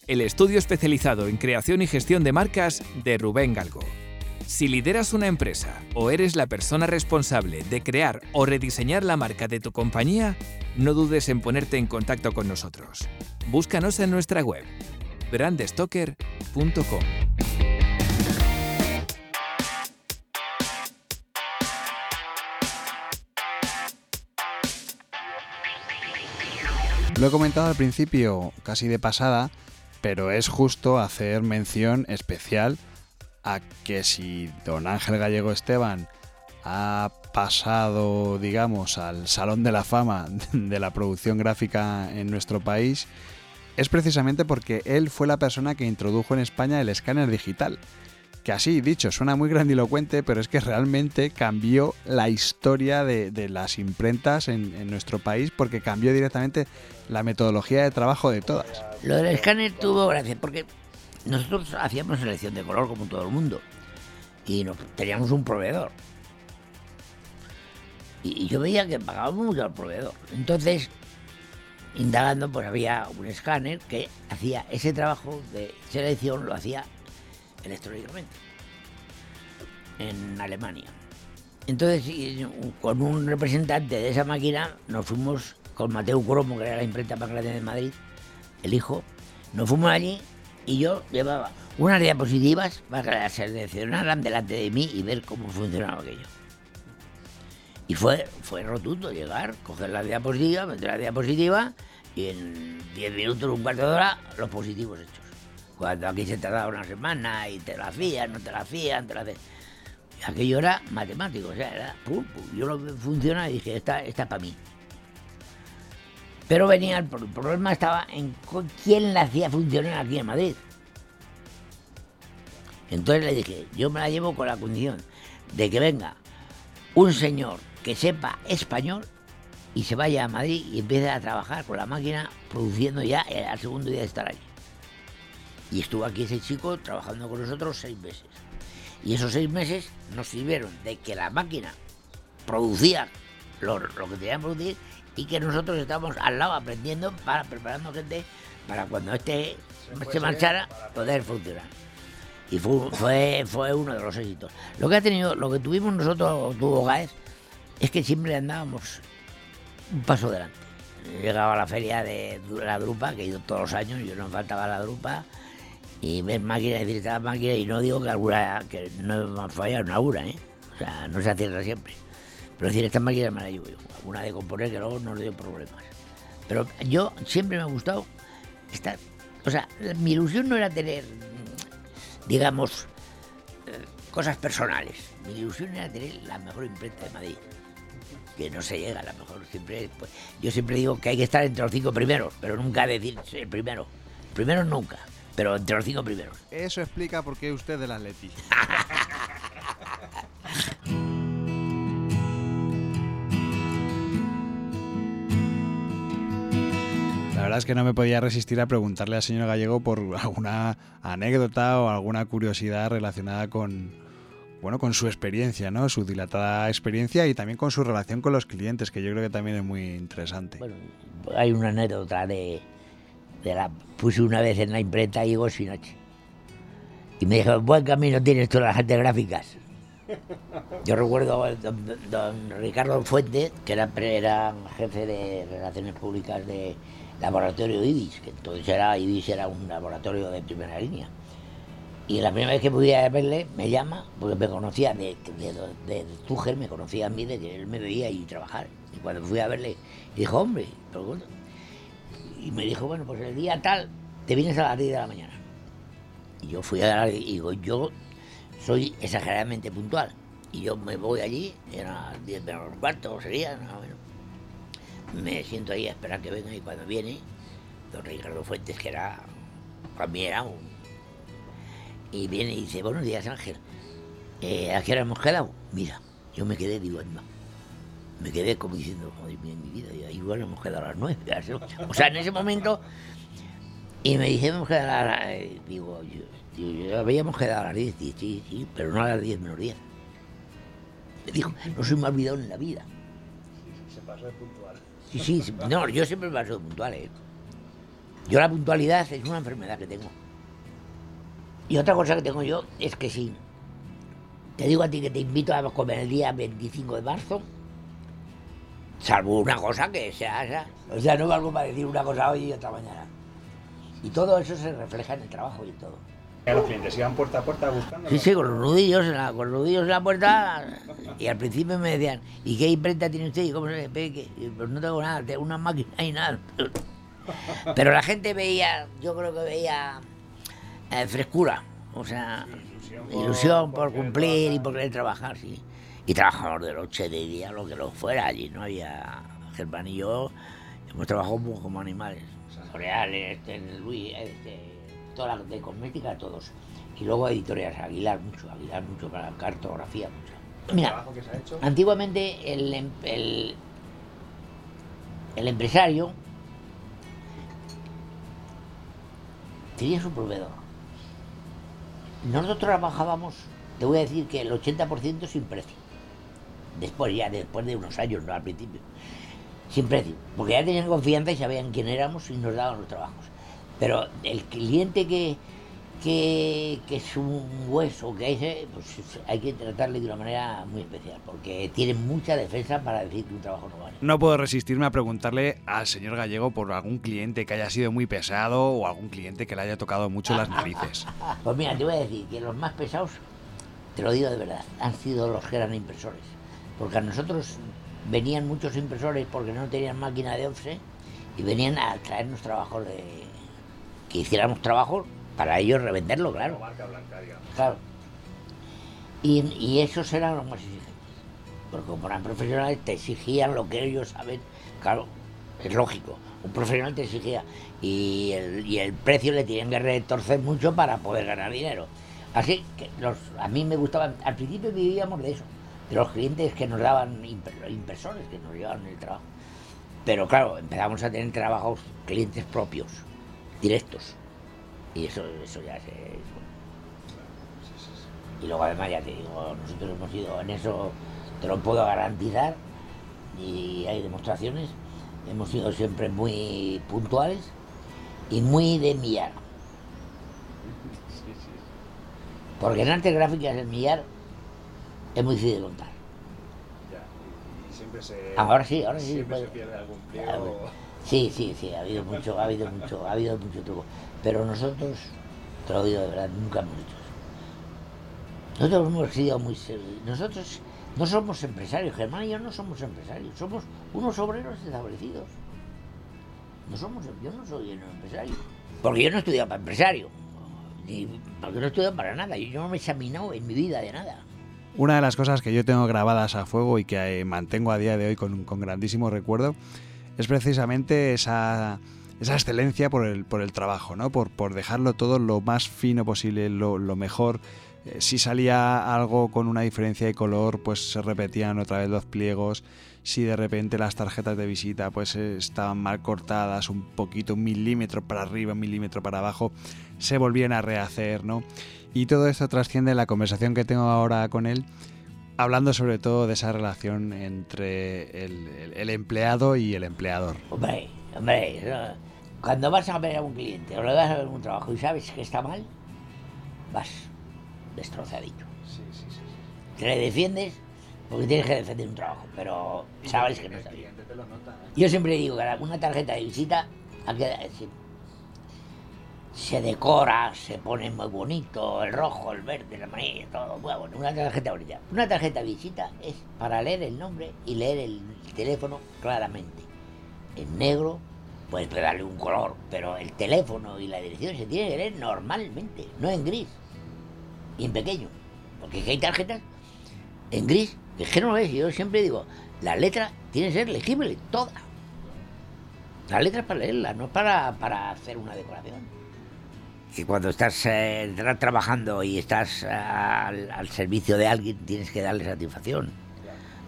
el estudio especializado en creación y gestión de marcas de Rubén Galgo. Si lideras una empresa o eres la persona responsable de crear o rediseñar la marca de tu compañía, no dudes en ponerte en contacto con nosotros. Búscanos en nuestra web brandstoker.com. Lo he comentado al principio, casi de pasada, pero es justo hacer mención especial a que si don Ángel Gallego Esteban ha pasado, digamos, al Salón de la Fama de la producción gráfica en nuestro país, es precisamente porque él fue la persona que introdujo en España el escáner digital. Que así dicho, suena muy grandilocuente, pero es que realmente cambió la historia de, las imprentas en, en nuestro país porque cambió directamente la metodología de trabajo de todas. Lo del escáner tuvo gracia porque nosotros hacíamos selección de color como todo el mundo y nos- teníamos un proveedor. Y, yo veía que pagábamos mucho al proveedor. Entonces, indagando, pues había un escáner que hacía ese trabajo de selección, lo hacía electrónicamente en Alemania. Entonces, con un representante de esa máquina, nos fuimos con Mateo Cromo, que era la imprenta más grande de Madrid, el hijo, nos fuimos allí y yo llevaba unas diapositivas para que las seleccionaran delante de mí y ver cómo funcionaba aquello. Y fue, fue rotundo llegar, coger la diapositiva, meter la diapositiva y en 10 minutos, un cuarto de hora, los positivos hechos. Cuando aquí se tardaba una semana y te la hacían, no te la hacían, te la hacían. Aquello era matemático, o sea, era pum, pum. Yo lo vi funciona y dije, esta, esta es para mí. Pero venía el, pro- el problema estaba en quién la hacía funcionar aquí en Madrid. Entonces le dije, yo me la llevo con la condición de que venga un señor que sepa español y se vaya a Madrid y empiece a trabajar con la máquina produciendo ya eh, al segundo día de estar allí. Y estuvo aquí ese chico trabajando con nosotros seis meses. Y esos seis meses nos sirvieron de que la máquina producía lo, que tenía que producir y que nosotros estábamos al lado aprendiendo para preparando gente para cuando este se, marchara poder funcionar. Y fue, fue, fue uno de los éxitos. Lo que ha tenido, lo que tuvimos nosotros, tuvo Gaez, es que siempre andábamos un paso delante. Llegaba a la feria de la drupa, que he ido todos los años, yo no faltaba la drupa, y ves máquinas, decir, máquinas, y no digo que alguna, que no me falla una una, ¿eh? O sea, no se acierta siempre. Pero decir, estas máquinas me las llevo yo. Una de componer que luego no le dio problemas. Pero yo siempre me ha gustado estar. O sea, mi ilusión no era tener, digamos, eh, cosas personales. Mi ilusión era tener la mejor imprenta de Madrid. Que no se llega a la mejor. Siempre, pues, yo siempre digo que hay que estar entre los cinco primeros, pero nunca decir el primero. Primero nunca, pero entre los cinco primeros. Eso explica por qué usted del Atleti. verdad es que no me podía resistir a preguntarle al señor Gallego por alguna anécdota o alguna curiosidad relacionada con, bueno, con su experiencia, ¿no? Su dilatada experiencia y también con su relación con los clientes, que yo creo que también es muy interesante. Bueno, hay una anécdota de, de la puse una vez en la imprenta y llegó sin noche. Y me dijo, buen camino tienes todas las artes gráficas. Yo recuerdo a don, don Ricardo Fuentes, que era, era jefe de Relaciones Públicas de, laboratorio IBIS, que entonces era, IBIS era un laboratorio de primera línea. Y la primera vez que pude verle, me llama, porque me conocía de, de, de, me conocía a mí de que él me veía y trabajar. Y cuando fui a verle, dijo, hombre, y me dijo, bueno, pues el día tal, te vienes a las 10 de la mañana. Y yo fui a la y digo, yo soy exageradamente puntual. Y yo me voy allí, eran las 10 menos cuarto, sería, no, me siento ahí a esperar que venga y cuando viene, don Ricardo Fuentes, que era, para mí era un... Y viene y dice, buenos días Ángel, eh, ¿a qué hora hemos quedado? Mira, yo me quedé, digo, no. Me quedé como diciendo, joder, en mi vida, igual hemos quedado a las nueve. O sea, en ese momento, y me dice, hemos quedado a las... Eh, digo, yo, habíamos quedado a las diez, sí, sí, pero no a las diez menos diez. Me dijo, no soy más olvidado en la vida. Se pasó de puntual. Sí, sí, no, yo siempre me paso puntual, ¿eh? Yo la puntualidad es una enfermedad que tengo. Y otra cosa que tengo yo es que si te digo a ti que te invito a comer el día 25 de marzo, salvo una cosa que sea. O sea, no valgo para decir una cosa hoy y otra mañana. Y todo eso se refleja en el trabajo y todo. Los clientes iban puerta a puerta buscando. Sí, sí, con los nudillos, en la, con los nudillos en la puerta. Y al principio me decían, ¿y qué imprenta tiene usted? ¿Y cómo se ve? Pues no tengo nada, tengo una máquina y nada. Pero la gente veía, yo creo que veía eh, frescura, o sea, ilusión, por, cumplir y por querer trabajar, sí. Y trabajamos de noche, de día, lo que lo fuera allí, no había. Germán y yo hemos trabajado como animales. Reales, este, Luis, este, toda la de cosmética, todos. Y luego editoriales, Aguilar mucho, Aguilar mucho para cartografía, mucho. Mira, antiguamente el, em, el, el empresario tenía su proveedor. Nosotros trabajábamos, te voy a decir que el 80% sin precio. Después, ya después de unos años, no al principio. Sin precio. Porque ya tenían confianza y sabían quién éramos y nos daban los trabajos. Pero el cliente que, que, es un hueso, que hay, pues hay que tratarle de una manera muy especial, porque tiene mucha defensa para decir que un trabajo no vale. No puedo resistirme a preguntarle al señor Gallego por algún cliente que haya sido muy pesado o algún cliente que le haya tocado mucho las narices. pues mira, te voy a decir que los más pesados, te lo digo de verdad, han sido los que eran impresores. Porque a nosotros venían muchos impresores porque no tenían máquina de offset y venían a traernos trabajos de que hiciéramos trabajo para ellos revenderlo, claro. Claro. Y, esos eran los más exigentes. Porque como eran profesionales te exigían lo que ellos saben. Claro, es lógico. Un profesional te exigía. Y el, precio le tenían que retorcer mucho para poder ganar dinero. Así que los, a mí me gustaban. Al principio vivíamos de eso. De los clientes que nos daban impresores, que nos llevaban el trabajo. Pero claro, empezamos a tener trabajos, clientes propios directos. Y eso, eso ya es... Y luego además ya te digo, nosotros hemos ido en eso, te lo puedo garantizar, y hay demostraciones, hemos sido siempre muy puntuales y muy de millar. Porque en artes gráficas el millar es muy difícil de contar. Ahora sí, ahora sí. Siempre puede- se pierde algún Ah, pliego. Sí, sí, sí, ha habido mucho, ha habido mucho, ha habido mucho truco. Pero nosotros, te lo digo de verdad, nunca hemos hecho eso. Nosotros hemos sido muy serios. Nosotros no somos empresarios, Germán y yo no somos empresarios, somos unos obreros establecidos. No somos, yo no soy un empresario. Porque yo no he estudiado para empresario. Ni, porque no he estudiado para nada. Yo no me he examinado en mi vida de nada. Una de las cosas que yo tengo grabadas a fuego y que eh, mantengo a día de hoy con, con grandísimo recuerdo es precisamente esa, esa excelencia por el, por el trabajo, ¿no? Por, por dejarlo todo lo más fino posible, lo, mejor. Eh, si salía algo con una diferencia de color, pues se repetían otra vez los pliegos. Si de repente las tarjetas de visita pues eh, estaban mal cortadas, un poquito, un milímetro para arriba, un milímetro para abajo, se volvían a rehacer, ¿no? Y todo esto trasciende la conversación que tengo ahora con él, hablando sobre todo de esa relación entre el, el- el empleado y el empleador. Hombre, hombre, cuando vas a ver a un cliente o le vas a ver un trabajo y sabes que está mal, vas destrozadito. Te le defiendes porque tienes que defender un trabajo, pero sabes que no está bien. Yo siempre digo que una tarjeta de visita hay que decir, se decora, se pone muy bonito, el rojo, el verde, el amarillo, todo bueno, una tarjeta bonita. Una tarjeta visita es para leer el nombre y leer el teléfono claramente. En negro, puedes darle un color, pero el teléfono y la dirección se tiene que leer normalmente, no en gris y en pequeño. Porque es que hay tarjetas en gris, que es no lo ves. Yo siempre digo, la letra tiene que ser legible, toda. La letra es para leerla, no es para, para hacer una decoración. Que cuando estás eh, tra- trabajando y estás ah, al, al servicio de alguien, tienes que darle satisfacción.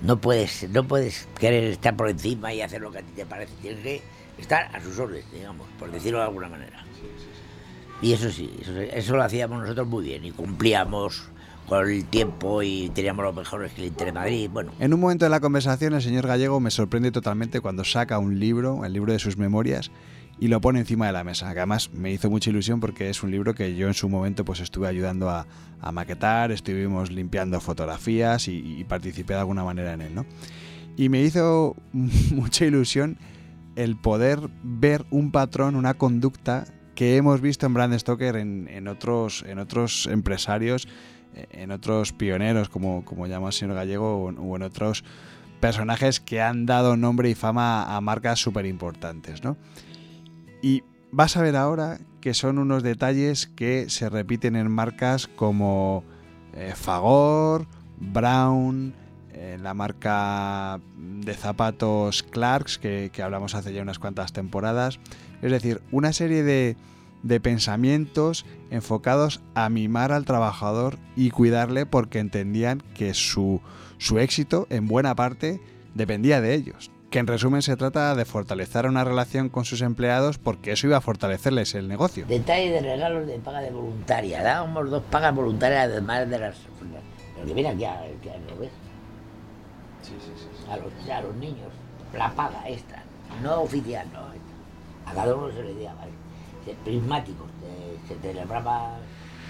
No puedes, no puedes querer estar por encima y hacer lo que a ti te parece. Tienes que estar a sus órdenes, digamos, por decirlo de alguna manera. Y eso sí, eso, eso lo hacíamos nosotros muy bien y cumplíamos con el tiempo y teníamos los mejores clientes de Madrid. Bueno, En un momento de la conversación, el señor Gallego me sorprende totalmente cuando saca un libro, el libro de sus memorias, y lo pone encima de la mesa. Que además me hizo mucha ilusión porque es un libro que yo en su momento pues estuve ayudando a, a maquetar, estuvimos limpiando fotografías y, y participé de alguna manera en él, ¿no? Y me hizo mucha ilusión el poder ver un patrón, una conducta que hemos visto en Brand Stoker en, en otros, en otros empresarios, eh, en otros pioneros, como, como llama el señor Gallego, o en otros personajes que han dado nombre y fama a marcas súper importantes, ¿no? Y vas a ver ahora que son unos detalles que se repiten en marcas como eh, Fagor, Brown, eh, la marca de zapatos Clarks, que, que hablamos hace ya unas cuantas temporadas. Es decir, una serie de, de pensamientos enfocados a mimar al trabajador y cuidarle porque entendían que su, su éxito, en buena parte, dependía de ellos. Que en resumen se trata de fortalecer una relación con sus empleados porque eso iba a fortalecerles el negocio. detalle de regalos de paga de voluntaria. Dábamos dos pagas voluntarias además de las. Pero que viene aquí a, que lo ves. A los, a los niños. La paga extra. No oficial, no. A cada uno se le daba. ¿vale? Se- Prismáticos. Se, se celebraba.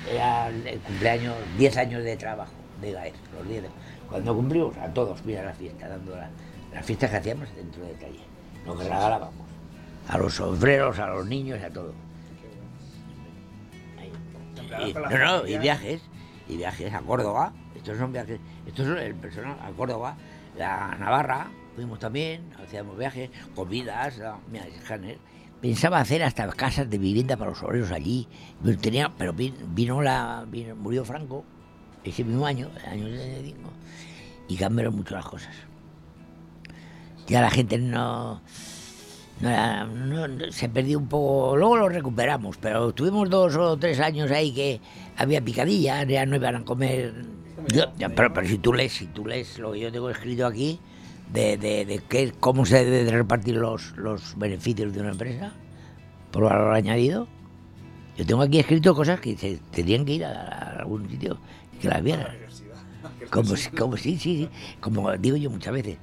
Era el cumpleaños, 10 años de trabajo de GAER, los 10. Cuando cumplimos, a todos, mira la fiesta, dando la- las fiestas que hacíamos dentro del taller. Lo que regalábamos. A los obreros, a los niños, a. Y- no, no, y viajes, y viajes a Córdoba. Estos son viajes, estos son el personal a Córdoba, a Navarra, fuimos también, hacíamos viajes, comidas, ah, mira. Pensaba hacer hasta casas de vivienda para los obreros allí, pero, tenía, pero vi- vino la, vino- murió Franco ese mismo año, el año 75, y cambiaron mucho las cosas. Ya la gente no, no era- no- no- se perdió un poco, luego lo recuperamos, pero tuvimos dos o tres años ahí que había picadilla, ya no iban a comer. Yo- ya, pero, pero si tú lees, si tú lees lo que yo tengo escrito aquí, de, de, de qué, cómo se deben de repartir los, los beneficios de una empresa, por valor añadido, yo tengo aquí escrito cosas que se tendrían que ir a, a algún sitio que las vieran. Como, como sí, sí, sí, como digo yo muchas veces,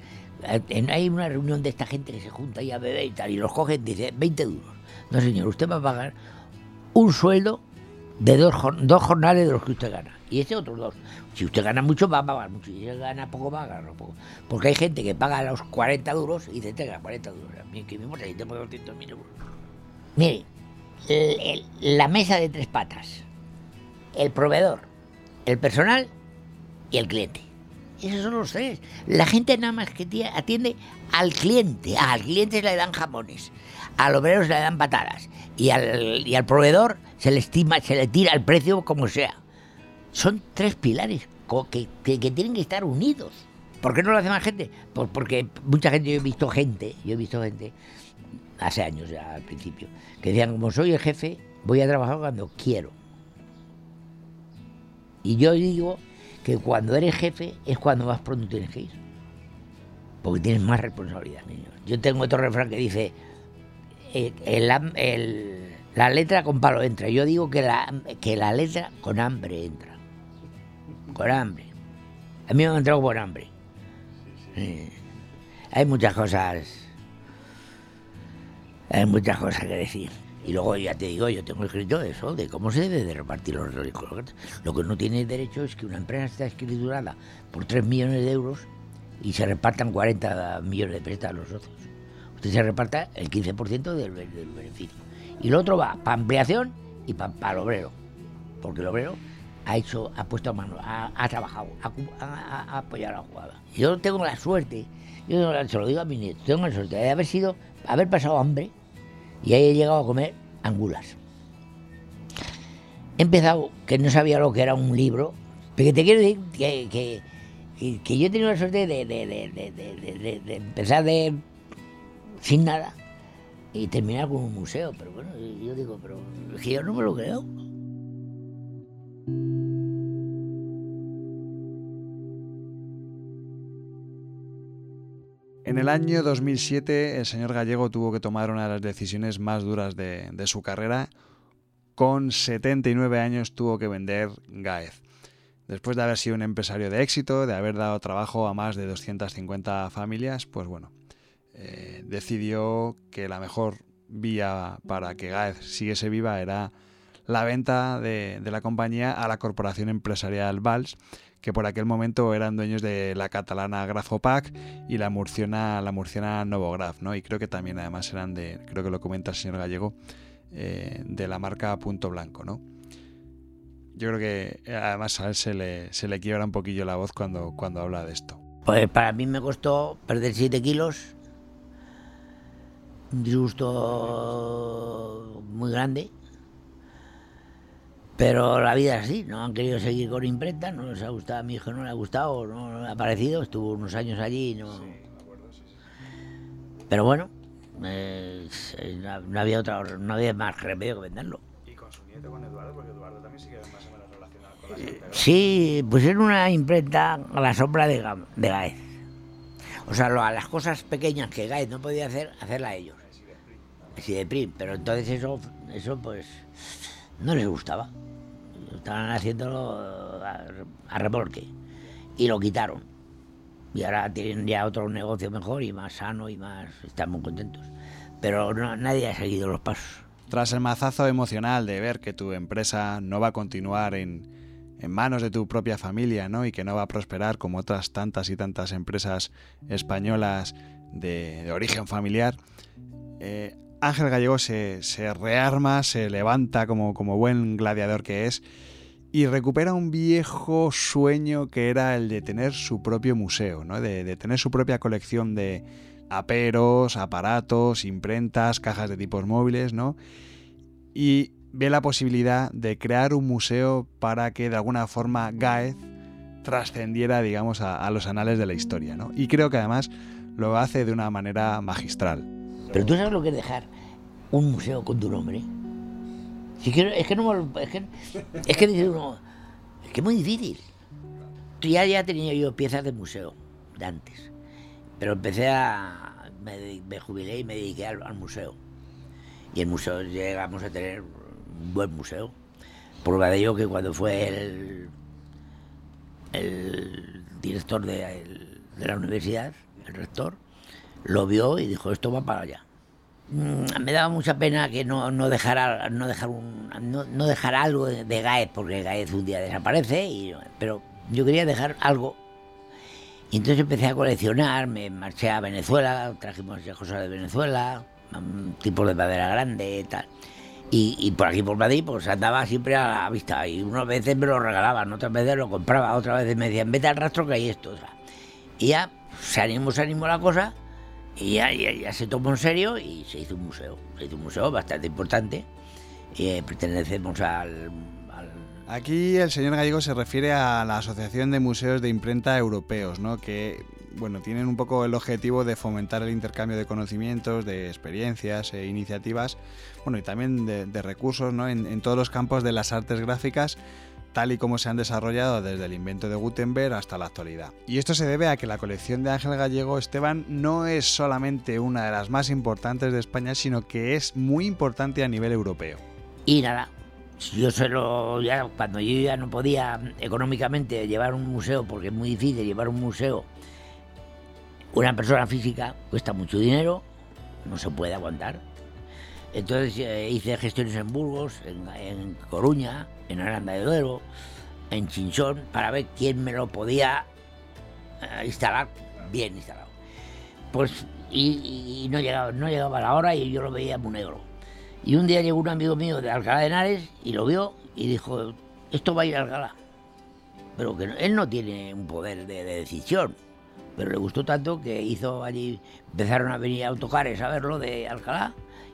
hay una reunión de esta gente que se junta y a beber y tal, y los cogen y dice 20 duros. No, señor, usted va a pagar un sueldo de dos, dos jornales de los que usted gana. Y ese otros dos. Si usted gana mucho, va a pagar mucho. Si usted gana poco, va a ganar poco. Porque hay gente que paga los 40 duros y dice, tenga 40 duros. A mí, ¿qué me importa si tengo 200 mil euros? Mire, la mesa de tres patas, el proveedor, el personal y el cliente. Esos son los tres. La gente nada más que tie- atiende al cliente. Al cliente le dan jamones. Al obrero se le dan patadas. Y al, proveedor se le estima, se le tira el precio como sea. Son tres pilares que- que tienen que estar unidos. ¿Por qué no lo hace más gente? Pues porque mucha gente, yo he visto gente, yo he visto gente, hace años ya al principio, que decían, como soy el jefe, voy a trabajar cuando quiero. Y yo digo que cuando eres jefe es cuando más pronto tienes que ir. Porque tienes más responsabilidad, niños. Yo tengo otro refrán que dice, eh, el el- la letra con palo entra. Yo digo que la, que la letra con hambre entra. Con hambre. A mí me han entrado por hambre. Sí. Hay muchas cosas. Hay muchas cosas que decir. Y luego ya te digo, yo tengo escrito eso, de cómo se debe de repartir los ricos. Lo que no tiene derecho es que una empresa esté escriturada por 3 millones de euros y se repartan 40 millones de pesetas a los socios. Usted se reparta el 15% del, be- del beneficio. Y lo otro va para ampliación y para el obrero. Porque el obrero ha hecho, ha puesto a mano, ha, trabajado, ha, ha- ha- apoyado la jugada. Yo tengo la suerte, yo se lo digo a mi nieto, tengo la suerte de haber sido, haber pasado hambre y ahí he llegado a comer angulas. He empezado que no sabía lo que era un libro, pero te quiero decir que, que, yo he tenido la suerte de- de- de- de empezar de sin nada y terminar con un museo. Pero bueno, yo digo, pero es que yo no me lo creo. En el año 2007 el señor Gallego tuvo que tomar una de las decisiones más duras de, su carrera. Con 79 años tuvo que vender Gaez. Después de haber sido un empresario de éxito, de haber dado trabajo a más de 250 familias, pues bueno, eh, decidió que la mejor vía para que Gaez siguiese viva era la venta de, de la compañía a la corporación empresarial Valls, que por aquel momento eran dueños de la catalana Grafopac y la murciana, la murciana Novograf, ¿no? Y creo que también además eran de, creo que lo comenta el señor Gallego, eh, de la marca Punto Blanco, ¿no? Yo creo que eh, además a él se le, se le quiebra un poquillo la voz cuando, cuando habla de esto. Pues para mí me costó perder 7 kilos, un disgusto muy grande, pero la vida es así, no han querido seguir con imprenta, no les ha gustado, a mi hijo no le ha gustado, no le ha parecido, estuvo unos años allí y no... Pero bueno, eh, no, había otra, no había más remedio que venderlo. Y con su nieto, con Eduardo, porque Eduardo también sigue más o menos relacionado con la Sí, pues era una imprenta a la sombra de, Ga- de Gaez. O sea, lo- a las cosas pequeñas que Gaez no podía hacer, hacerla ellos. Así de prim. Pero entonces eso, eso pues no les gustaba. Estaban haciéndolo a, a remolque. Y lo quitaron. Y ahora tienen ya otro negocio mejor y más sano y más... Están muy contentos. Pero no- nadie ha seguido los pasos. Tras el mazazo emocional de ver que tu empresa no va a continuar en, manos de tu propia familia, ¿no? Y que no va a prosperar como otras tantas y tantas empresas españolas de, de origen familiar, eh, Ángel Gallego se, se rearma, se levanta como, como buen gladiador que es y recupera un viejo sueño que era el de tener su propio museo, ¿no? de, de tener su propia colección de aperos, aparatos, imprentas, cajas de tipos móviles, ¿no? Y ve la posibilidad de crear un museo para que de alguna forma Gaez trascendiera, digamos, a, a los anales de la historia, ¿no? Y creo que además lo hace de una manera magistral. Pero tú sabes lo que es dejar un museo con tu nombre. Es, que, no es que, es que dice uno, es que es muy difícil. Ya, ya tenía yo piezas de museo de antes, pero empecé a. Me, jubilé y me dediqué al, museo. Y el museo llegamos a tener un buen museo. Prueba de ello que cuando fue el, director de la universidad, el rector, lo vio y dijo, esto va para allá. Mm, me daba mucha pena que no, no dejara no dejar no, dejar algo de, de Gaez porque Gaez un día desaparece pero yo quería dejar algo. Y entonces empecé a coleccionar me marché a Venezuela trajimos cosas de Venezuela mm, tipos de madera grande tal. Y, y por aquí por Madrid pues andaba siempre a la vista. Y unas veces me lo regalaban otras veces lo compraba otras veces me decían vete al rastro que hay esto o sea, y ya se animó se animó la cosa y ya, ya, ya se tomó en serio y se hizo un museo. Se hizo un museo bastante importante. Eh, pertenecemos al, al- Aquí el señor Gallego se refiere a la Asociación de Museos de Imprenta Europeos, ¿no? que bueno, tienen un poco el objetivo de fomentar el intercambio de conocimientos, de experiencias e iniciativas, bueno, y también de, de recursos ¿no? en, en todos los campos de las artes gráficas, tal y como se han desarrollado desde el invento de Gutenberg hasta la actualidad. Y esto se debe a que la colección de Ángel Gallego Esteban no es solamente una de las más importantes de España, sino que es muy importante a nivel europeo. Y nada, yo se lo, ya, cuando yo ya no podía económicamente llevar un museo, porque es muy difícil llevar un museo, una persona física cuesta mucho dinero, no se puede aguantar. Entonces eh, hice gestiones en Burgos, en, Coruña, en Aranda de Duero, en Chinchón, para ver quién me lo podía eh, instalar bien instalado. Pues, y, y no, llegaba, no llegaba la hora y yo lo veía muy negro. Y un día llegó un amigo mío de Alcalá de Henares y lo vio y dijo, esto va a ir a Alcalá. Pero que no- él no tiene un poder de, de decisión. Pero le gustó tanto que hizo allí, empezaron a venir autocares a verlo de Alcalá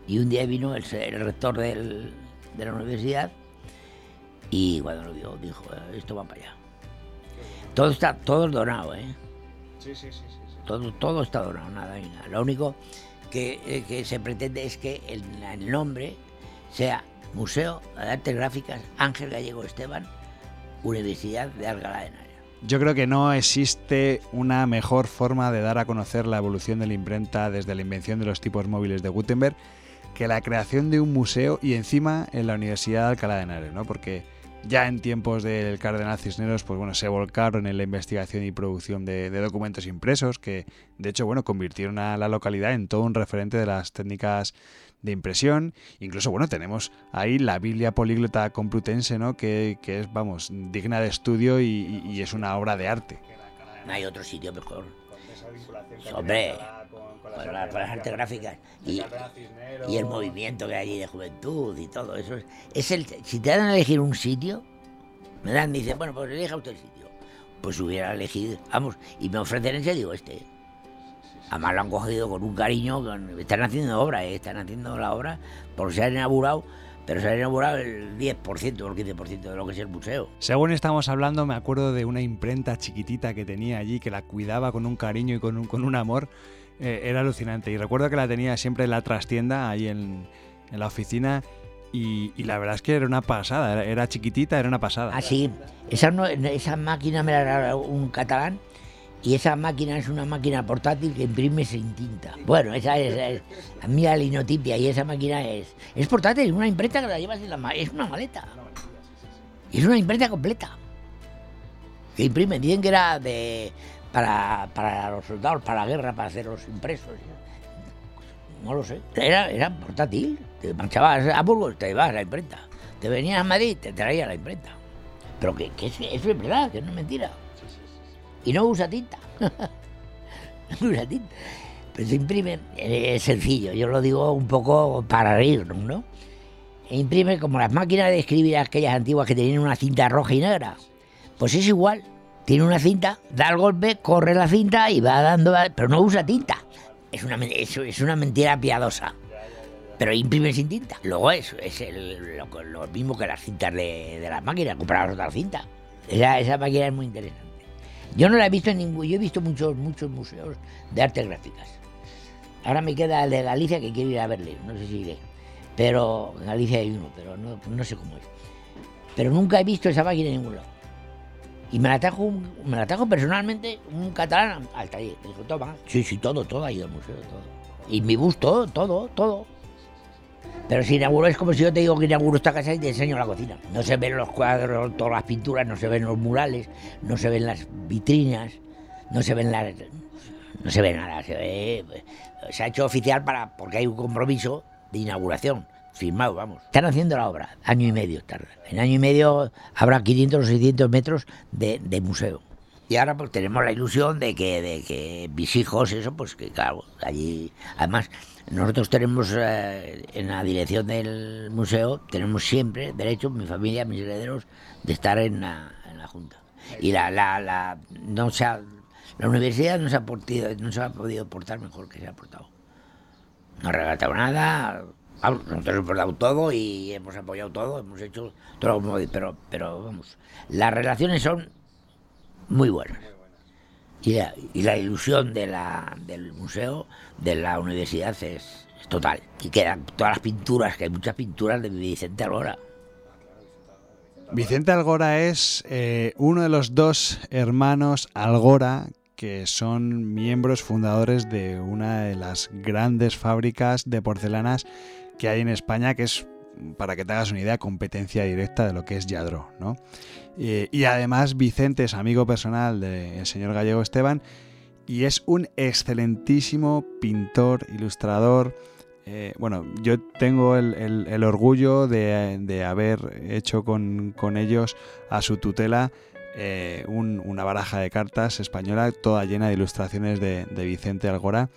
y un día vino el, rector del- de la universidad y cuando lo vio dijo, "Eh, esto va para allá. Todo está, todo es donado, ¿eh? Sí, sí, sí, sí. Todo, todo está donado, nada y nada. Lo único que, eh, que se pretende es que el, el nombre sea Museo de Artes Gráficas Ángel Gallego Esteban, Universidad de Alcalá de Henares. Yo creo que no existe una mejor forma de dar a conocer la evolución de la imprenta desde la invención de los tipos móviles de Gutenberg que la creación de un museo y encima en la Universidad de Alcalá de Henares, ¿no? Porque ya en tiempos del Cardenal Cisneros, pues bueno, se volcaron en la investigación y producción de, documentos impresos que, de hecho, bueno, convirtieron a la localidad en todo un referente de las técnicas de impresión. Incluso, bueno, tenemos ahí la Biblia políglota complutense, ¿no? Que, que es, vamos, digna de estudio y es una obra de arte. No hay otro sitio mejor. Hombre, con, la- con las artes gráficas y, y el movimiento que hay de juventud y todo eso. Es, es el, si te dan a elegir un sitio, me dan, dicen, bueno, pues elija usted el sitio. Pues hubiera elegido, vamos, y me ofrecen ese, digo, este. Además lo han cogido con un cariño, con- están haciendo obra, ¿eh? están haciendo la obra, porque se han inaugurado, pero se han inaugurado el 10% o el 15% de lo que es el museo. Según estamos hablando, me acuerdo de una imprenta chiquitita que tenía allí, que la cuidaba con un cariño y con un, con un amor. Eh, era alucinante. Y recuerdo que la tenía siempre en la trastienda, ahí en, en la oficina. Y, la verdad es que era una pasada. Era, era chiquitita, era una pasada. Ah, sí. Esa, no- esa máquina me la regaló un catalán y esa máquina es una máquina portátil que imprime sin tinta. Bueno, esa es, es a mí la linotipia y esa máquina es, es portátil, es una imprenta que la llevas en la ma- es una maleta. Es una imprenta completa. Que imprime, dicen que era de para, para los soldados, para la guerra, para hacer los impresos. No lo sé. Era, era portátil. Te marchabas a Burgos, te ibas a la imprenta. Te venías a Madrid, te traía la imprenta. Pero que, que es, eso es verdad, que no es mentira. Y no usa tinta. no usa tinta. Pero se imprime, eh, es sencillo, yo lo digo un poco para reírnos, ¿no? E imprime como las máquinas de escribir aquellas antiguas que tenían una cinta roja y negra. Pues es igual. Tiene una cinta, da el golpe, corre la cinta y va dando, pero no usa tinta. Es una, es, una mentira piadosa. Pero imprime sin tinta. Luego es, es lo, mismo que las cintas de, las máquinas, comprar otra cinta. Esa, esa máquina es muy interesante. Yo no la he visto en ningún. Yo he visto muchos, muchos museos de artes gráficas. Ahora me queda el de Galicia que quiero ir a verle, no sé si iré. Pero en Galicia hay uno, pero no, no sé cómo es. Pero nunca he visto esa máquina en ningún lado. Y me la trajo, me la trajo personalmente un catalán al taller. Me dijo, toma. Sí, sí, todo, todo ha ido al museo, todo. Y mi bus, todo, todo, todo. Pero si inauguro es como si yo te digo que inauguro esta casa y te enseño la cocina. No se ven los cuadros, todas las pinturas, no se ven los murales, no se ven las vitrinas, no se ven las... no se ve nada. Se, ve, se ha hecho oficial para porque hay un compromiso de inauguración firmado, vamos. Están haciendo la obra, año y medio tarda. En año y medio habrá 500 o 600 metros de, de museo. Y ahora pues tenemos la ilusión de que, de que mis hijos, eso, pues que claro, allí, además, nosotros tenemos eh, en la dirección del museo, tenemos siempre derecho, mi familia, mis herederos, de estar en la, en la Junta. Y la, la, la, no se la universidad no se, ha portido- no se ha podido portar mejor que se ha portado. No ha regalado nada, nosotros hemos dado todo y hemos apoyado todo, hemos hecho todo como... Pero, pero vamos, las relaciones son muy buenas. Y la, ilusión del museo, de la universidad, es, es total. Y quedan todas las pinturas, que hay muchas pinturas de Vicente Algora. Vicente Algora es eh, uno de los dos hermanos Algora que son miembros fundadores de una de las grandes fábricas de porcelanas que hay en España, que es, para que te hagas una idea, competencia directa de lo que es Yadro, ¿no? Eh, y además Vicente es amigo personal del señor Gallego Esteban y es un excelentísimo pintor, ilustrador. Eh, bueno, yo tengo el, orgullo de, haber hecho con, ellos a su tutela eh, un- una baraja de cartas española toda llena de ilustraciones de, de Vicente Algora.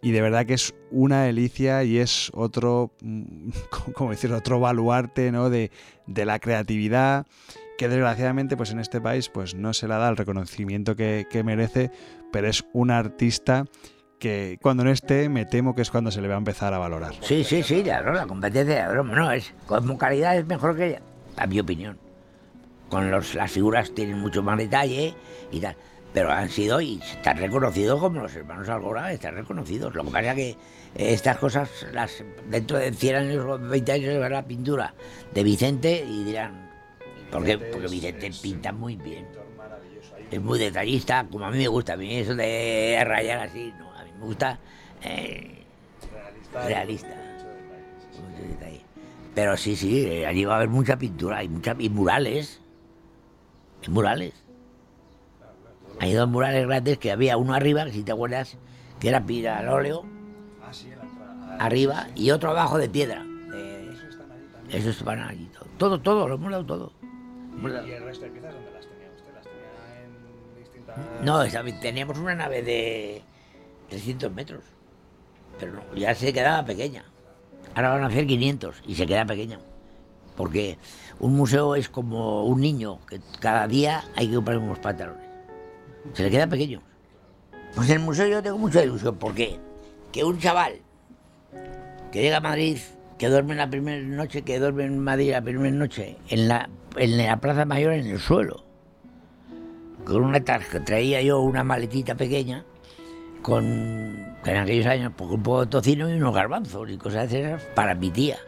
Y de verdad que es una delicia y es otro, mm, como decir, otro baluarte ¿no? de, de la creatividad que desgraciadamente pues en este país pues no se le da el reconocimiento que, que merece, pero es un artista que cuando no esté me temo que es cuando se le va a empezar a valorar. Sí, sí, sí, claro, la competencia broma, no, es, como calidad es mejor que ella, a mi opinión. Con los, las figuras tienen mucho más detalle y tal, pero han sido y están reconocidos como los hermanos Algora, están reconocidos. Lo que pasa es que estas cosas, las dentro de 100 años o 20 años se verá la pintura de Vicente y dirán, ¿por qué? Porque Vicente pinta muy bien. Es muy detallista, como a mí me gusta, a mí eso de rayar así, no, a mí me gusta eh, realista. Mucho detalle. Pero sí, sí, allí va a haber mucha pintura y, mucha, y murales. Y murales. Hay dos murales grandes que había uno arriba, si te acuerdas, que era pira al óleo, arriba, y otro abajo de piedra. Eh, Eso estaban allí todo. Todo, todo, lo hemos dado todo. Dado- el resto de piezas dónde las tenía usted? ¿Las tenía en distintas...? No, esa- teníamos una nave de 300 metros, pero no, ya se quedaba pequeña. Ahora van a hacer 500 y se queda pequeña. Porque un museo es como un niño, que cada día hay que comprar unos pantalones. Se le queda pequeño. Pues el museo yo tengo mucha ilusión, porque que un chaval que llega a Madrid, que duerme la primera noche, que duerme en Madrid la primera noche, en la, en la Plaza Mayor en el suelo, con una tarjeta, traía yo una maletita pequeña con, en aquellos años, pues, un poco de tocino y unos garbanzos y cosas de esas para mi tía.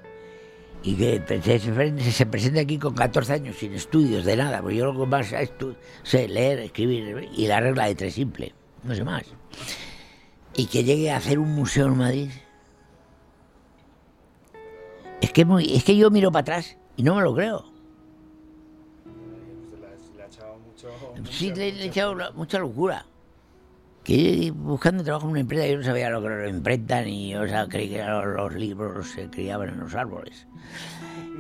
Y que se, se, se presenta aquí con 14 años sin estudios de nada, porque yo lo que más sé leer, escribir y la regla de tres simple, no sé más. Y que llegue a hacer un museo en Madrid. Es que, muy- es que yo miro para atrás y no me lo creo. Sí, le, he echado mucha locura. Que buscando trabajo en una empresa, yo no sabía lo que era la imprenta, ni o sea, creí que los, libros se criaban en los árboles.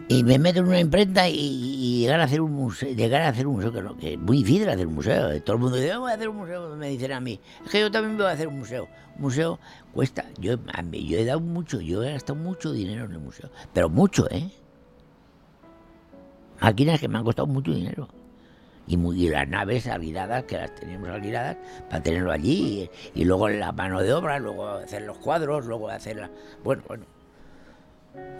Y me meto en una imprenta y, llegar a hacer un museo, llegar a hacer un museo, que, que es muy difícil hacer un museo. Todo el mundo dice, "Ah, voy a hacer un museo, me dicen a mí. Es que yo también voy a hacer un museo. Un museo cuesta, yo, mí- yo he dado mucho, yo he gastado mucho dinero en el museo. Pero mucho, ¿eh? Máquinas que me han costado mucho dinero y, y las naves alquiladas, que las teníamos alquiladas, para tenerlo allí, y, y luego la mano de obra, luego hacer los cuadros, luego hacer la... Bueno, bueno,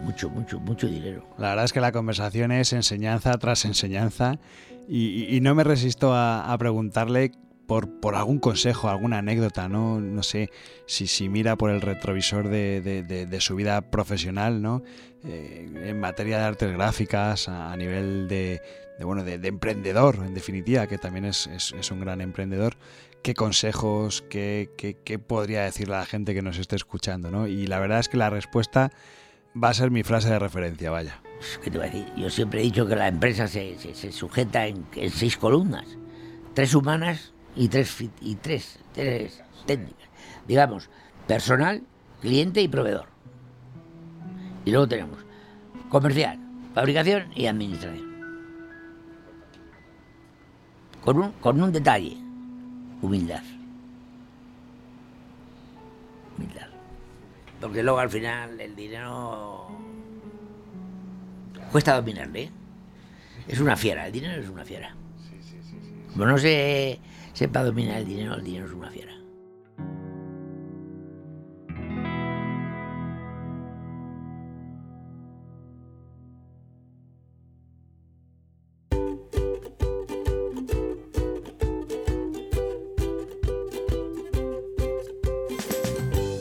mucho, mucho, mucho dinero. La verdad es que la conversación es enseñanza tras enseñanza y, no me resisto a, preguntarle por, por algún consejo, alguna anécdota, ¿no? No sé si, si mira por el retrovisor de, de- su vida profesional, ¿no? Eh, en materia de artes gráficas, a nivel de, de, bueno, de, de emprendedor, en definitiva, que también es, es- un gran emprendedor. ¿Qué consejos, qué, qué- qué podría decirle a la gente que nos esté escuchando, ¿no? Y la verdad es que la respuesta va a ser mi frase de referencia, vaya. ¿Qué te voy a decir? Yo siempre he dicho que la empresa se, se- sujeta en, en seis columnas. Tres humanas, y tres, y tres, tres técnicas. Digamos, personal, cliente y proveedor. Y luego tenemos comercial, fabricación y administración. Con un, con un detalle, humildad. Humildad. Porque luego al final el dinero cuesta dominarle. ¿eh? Es una fiera, el dinero es una fiera. Como no se sepa dominar el dinero, el dinero es una fiera.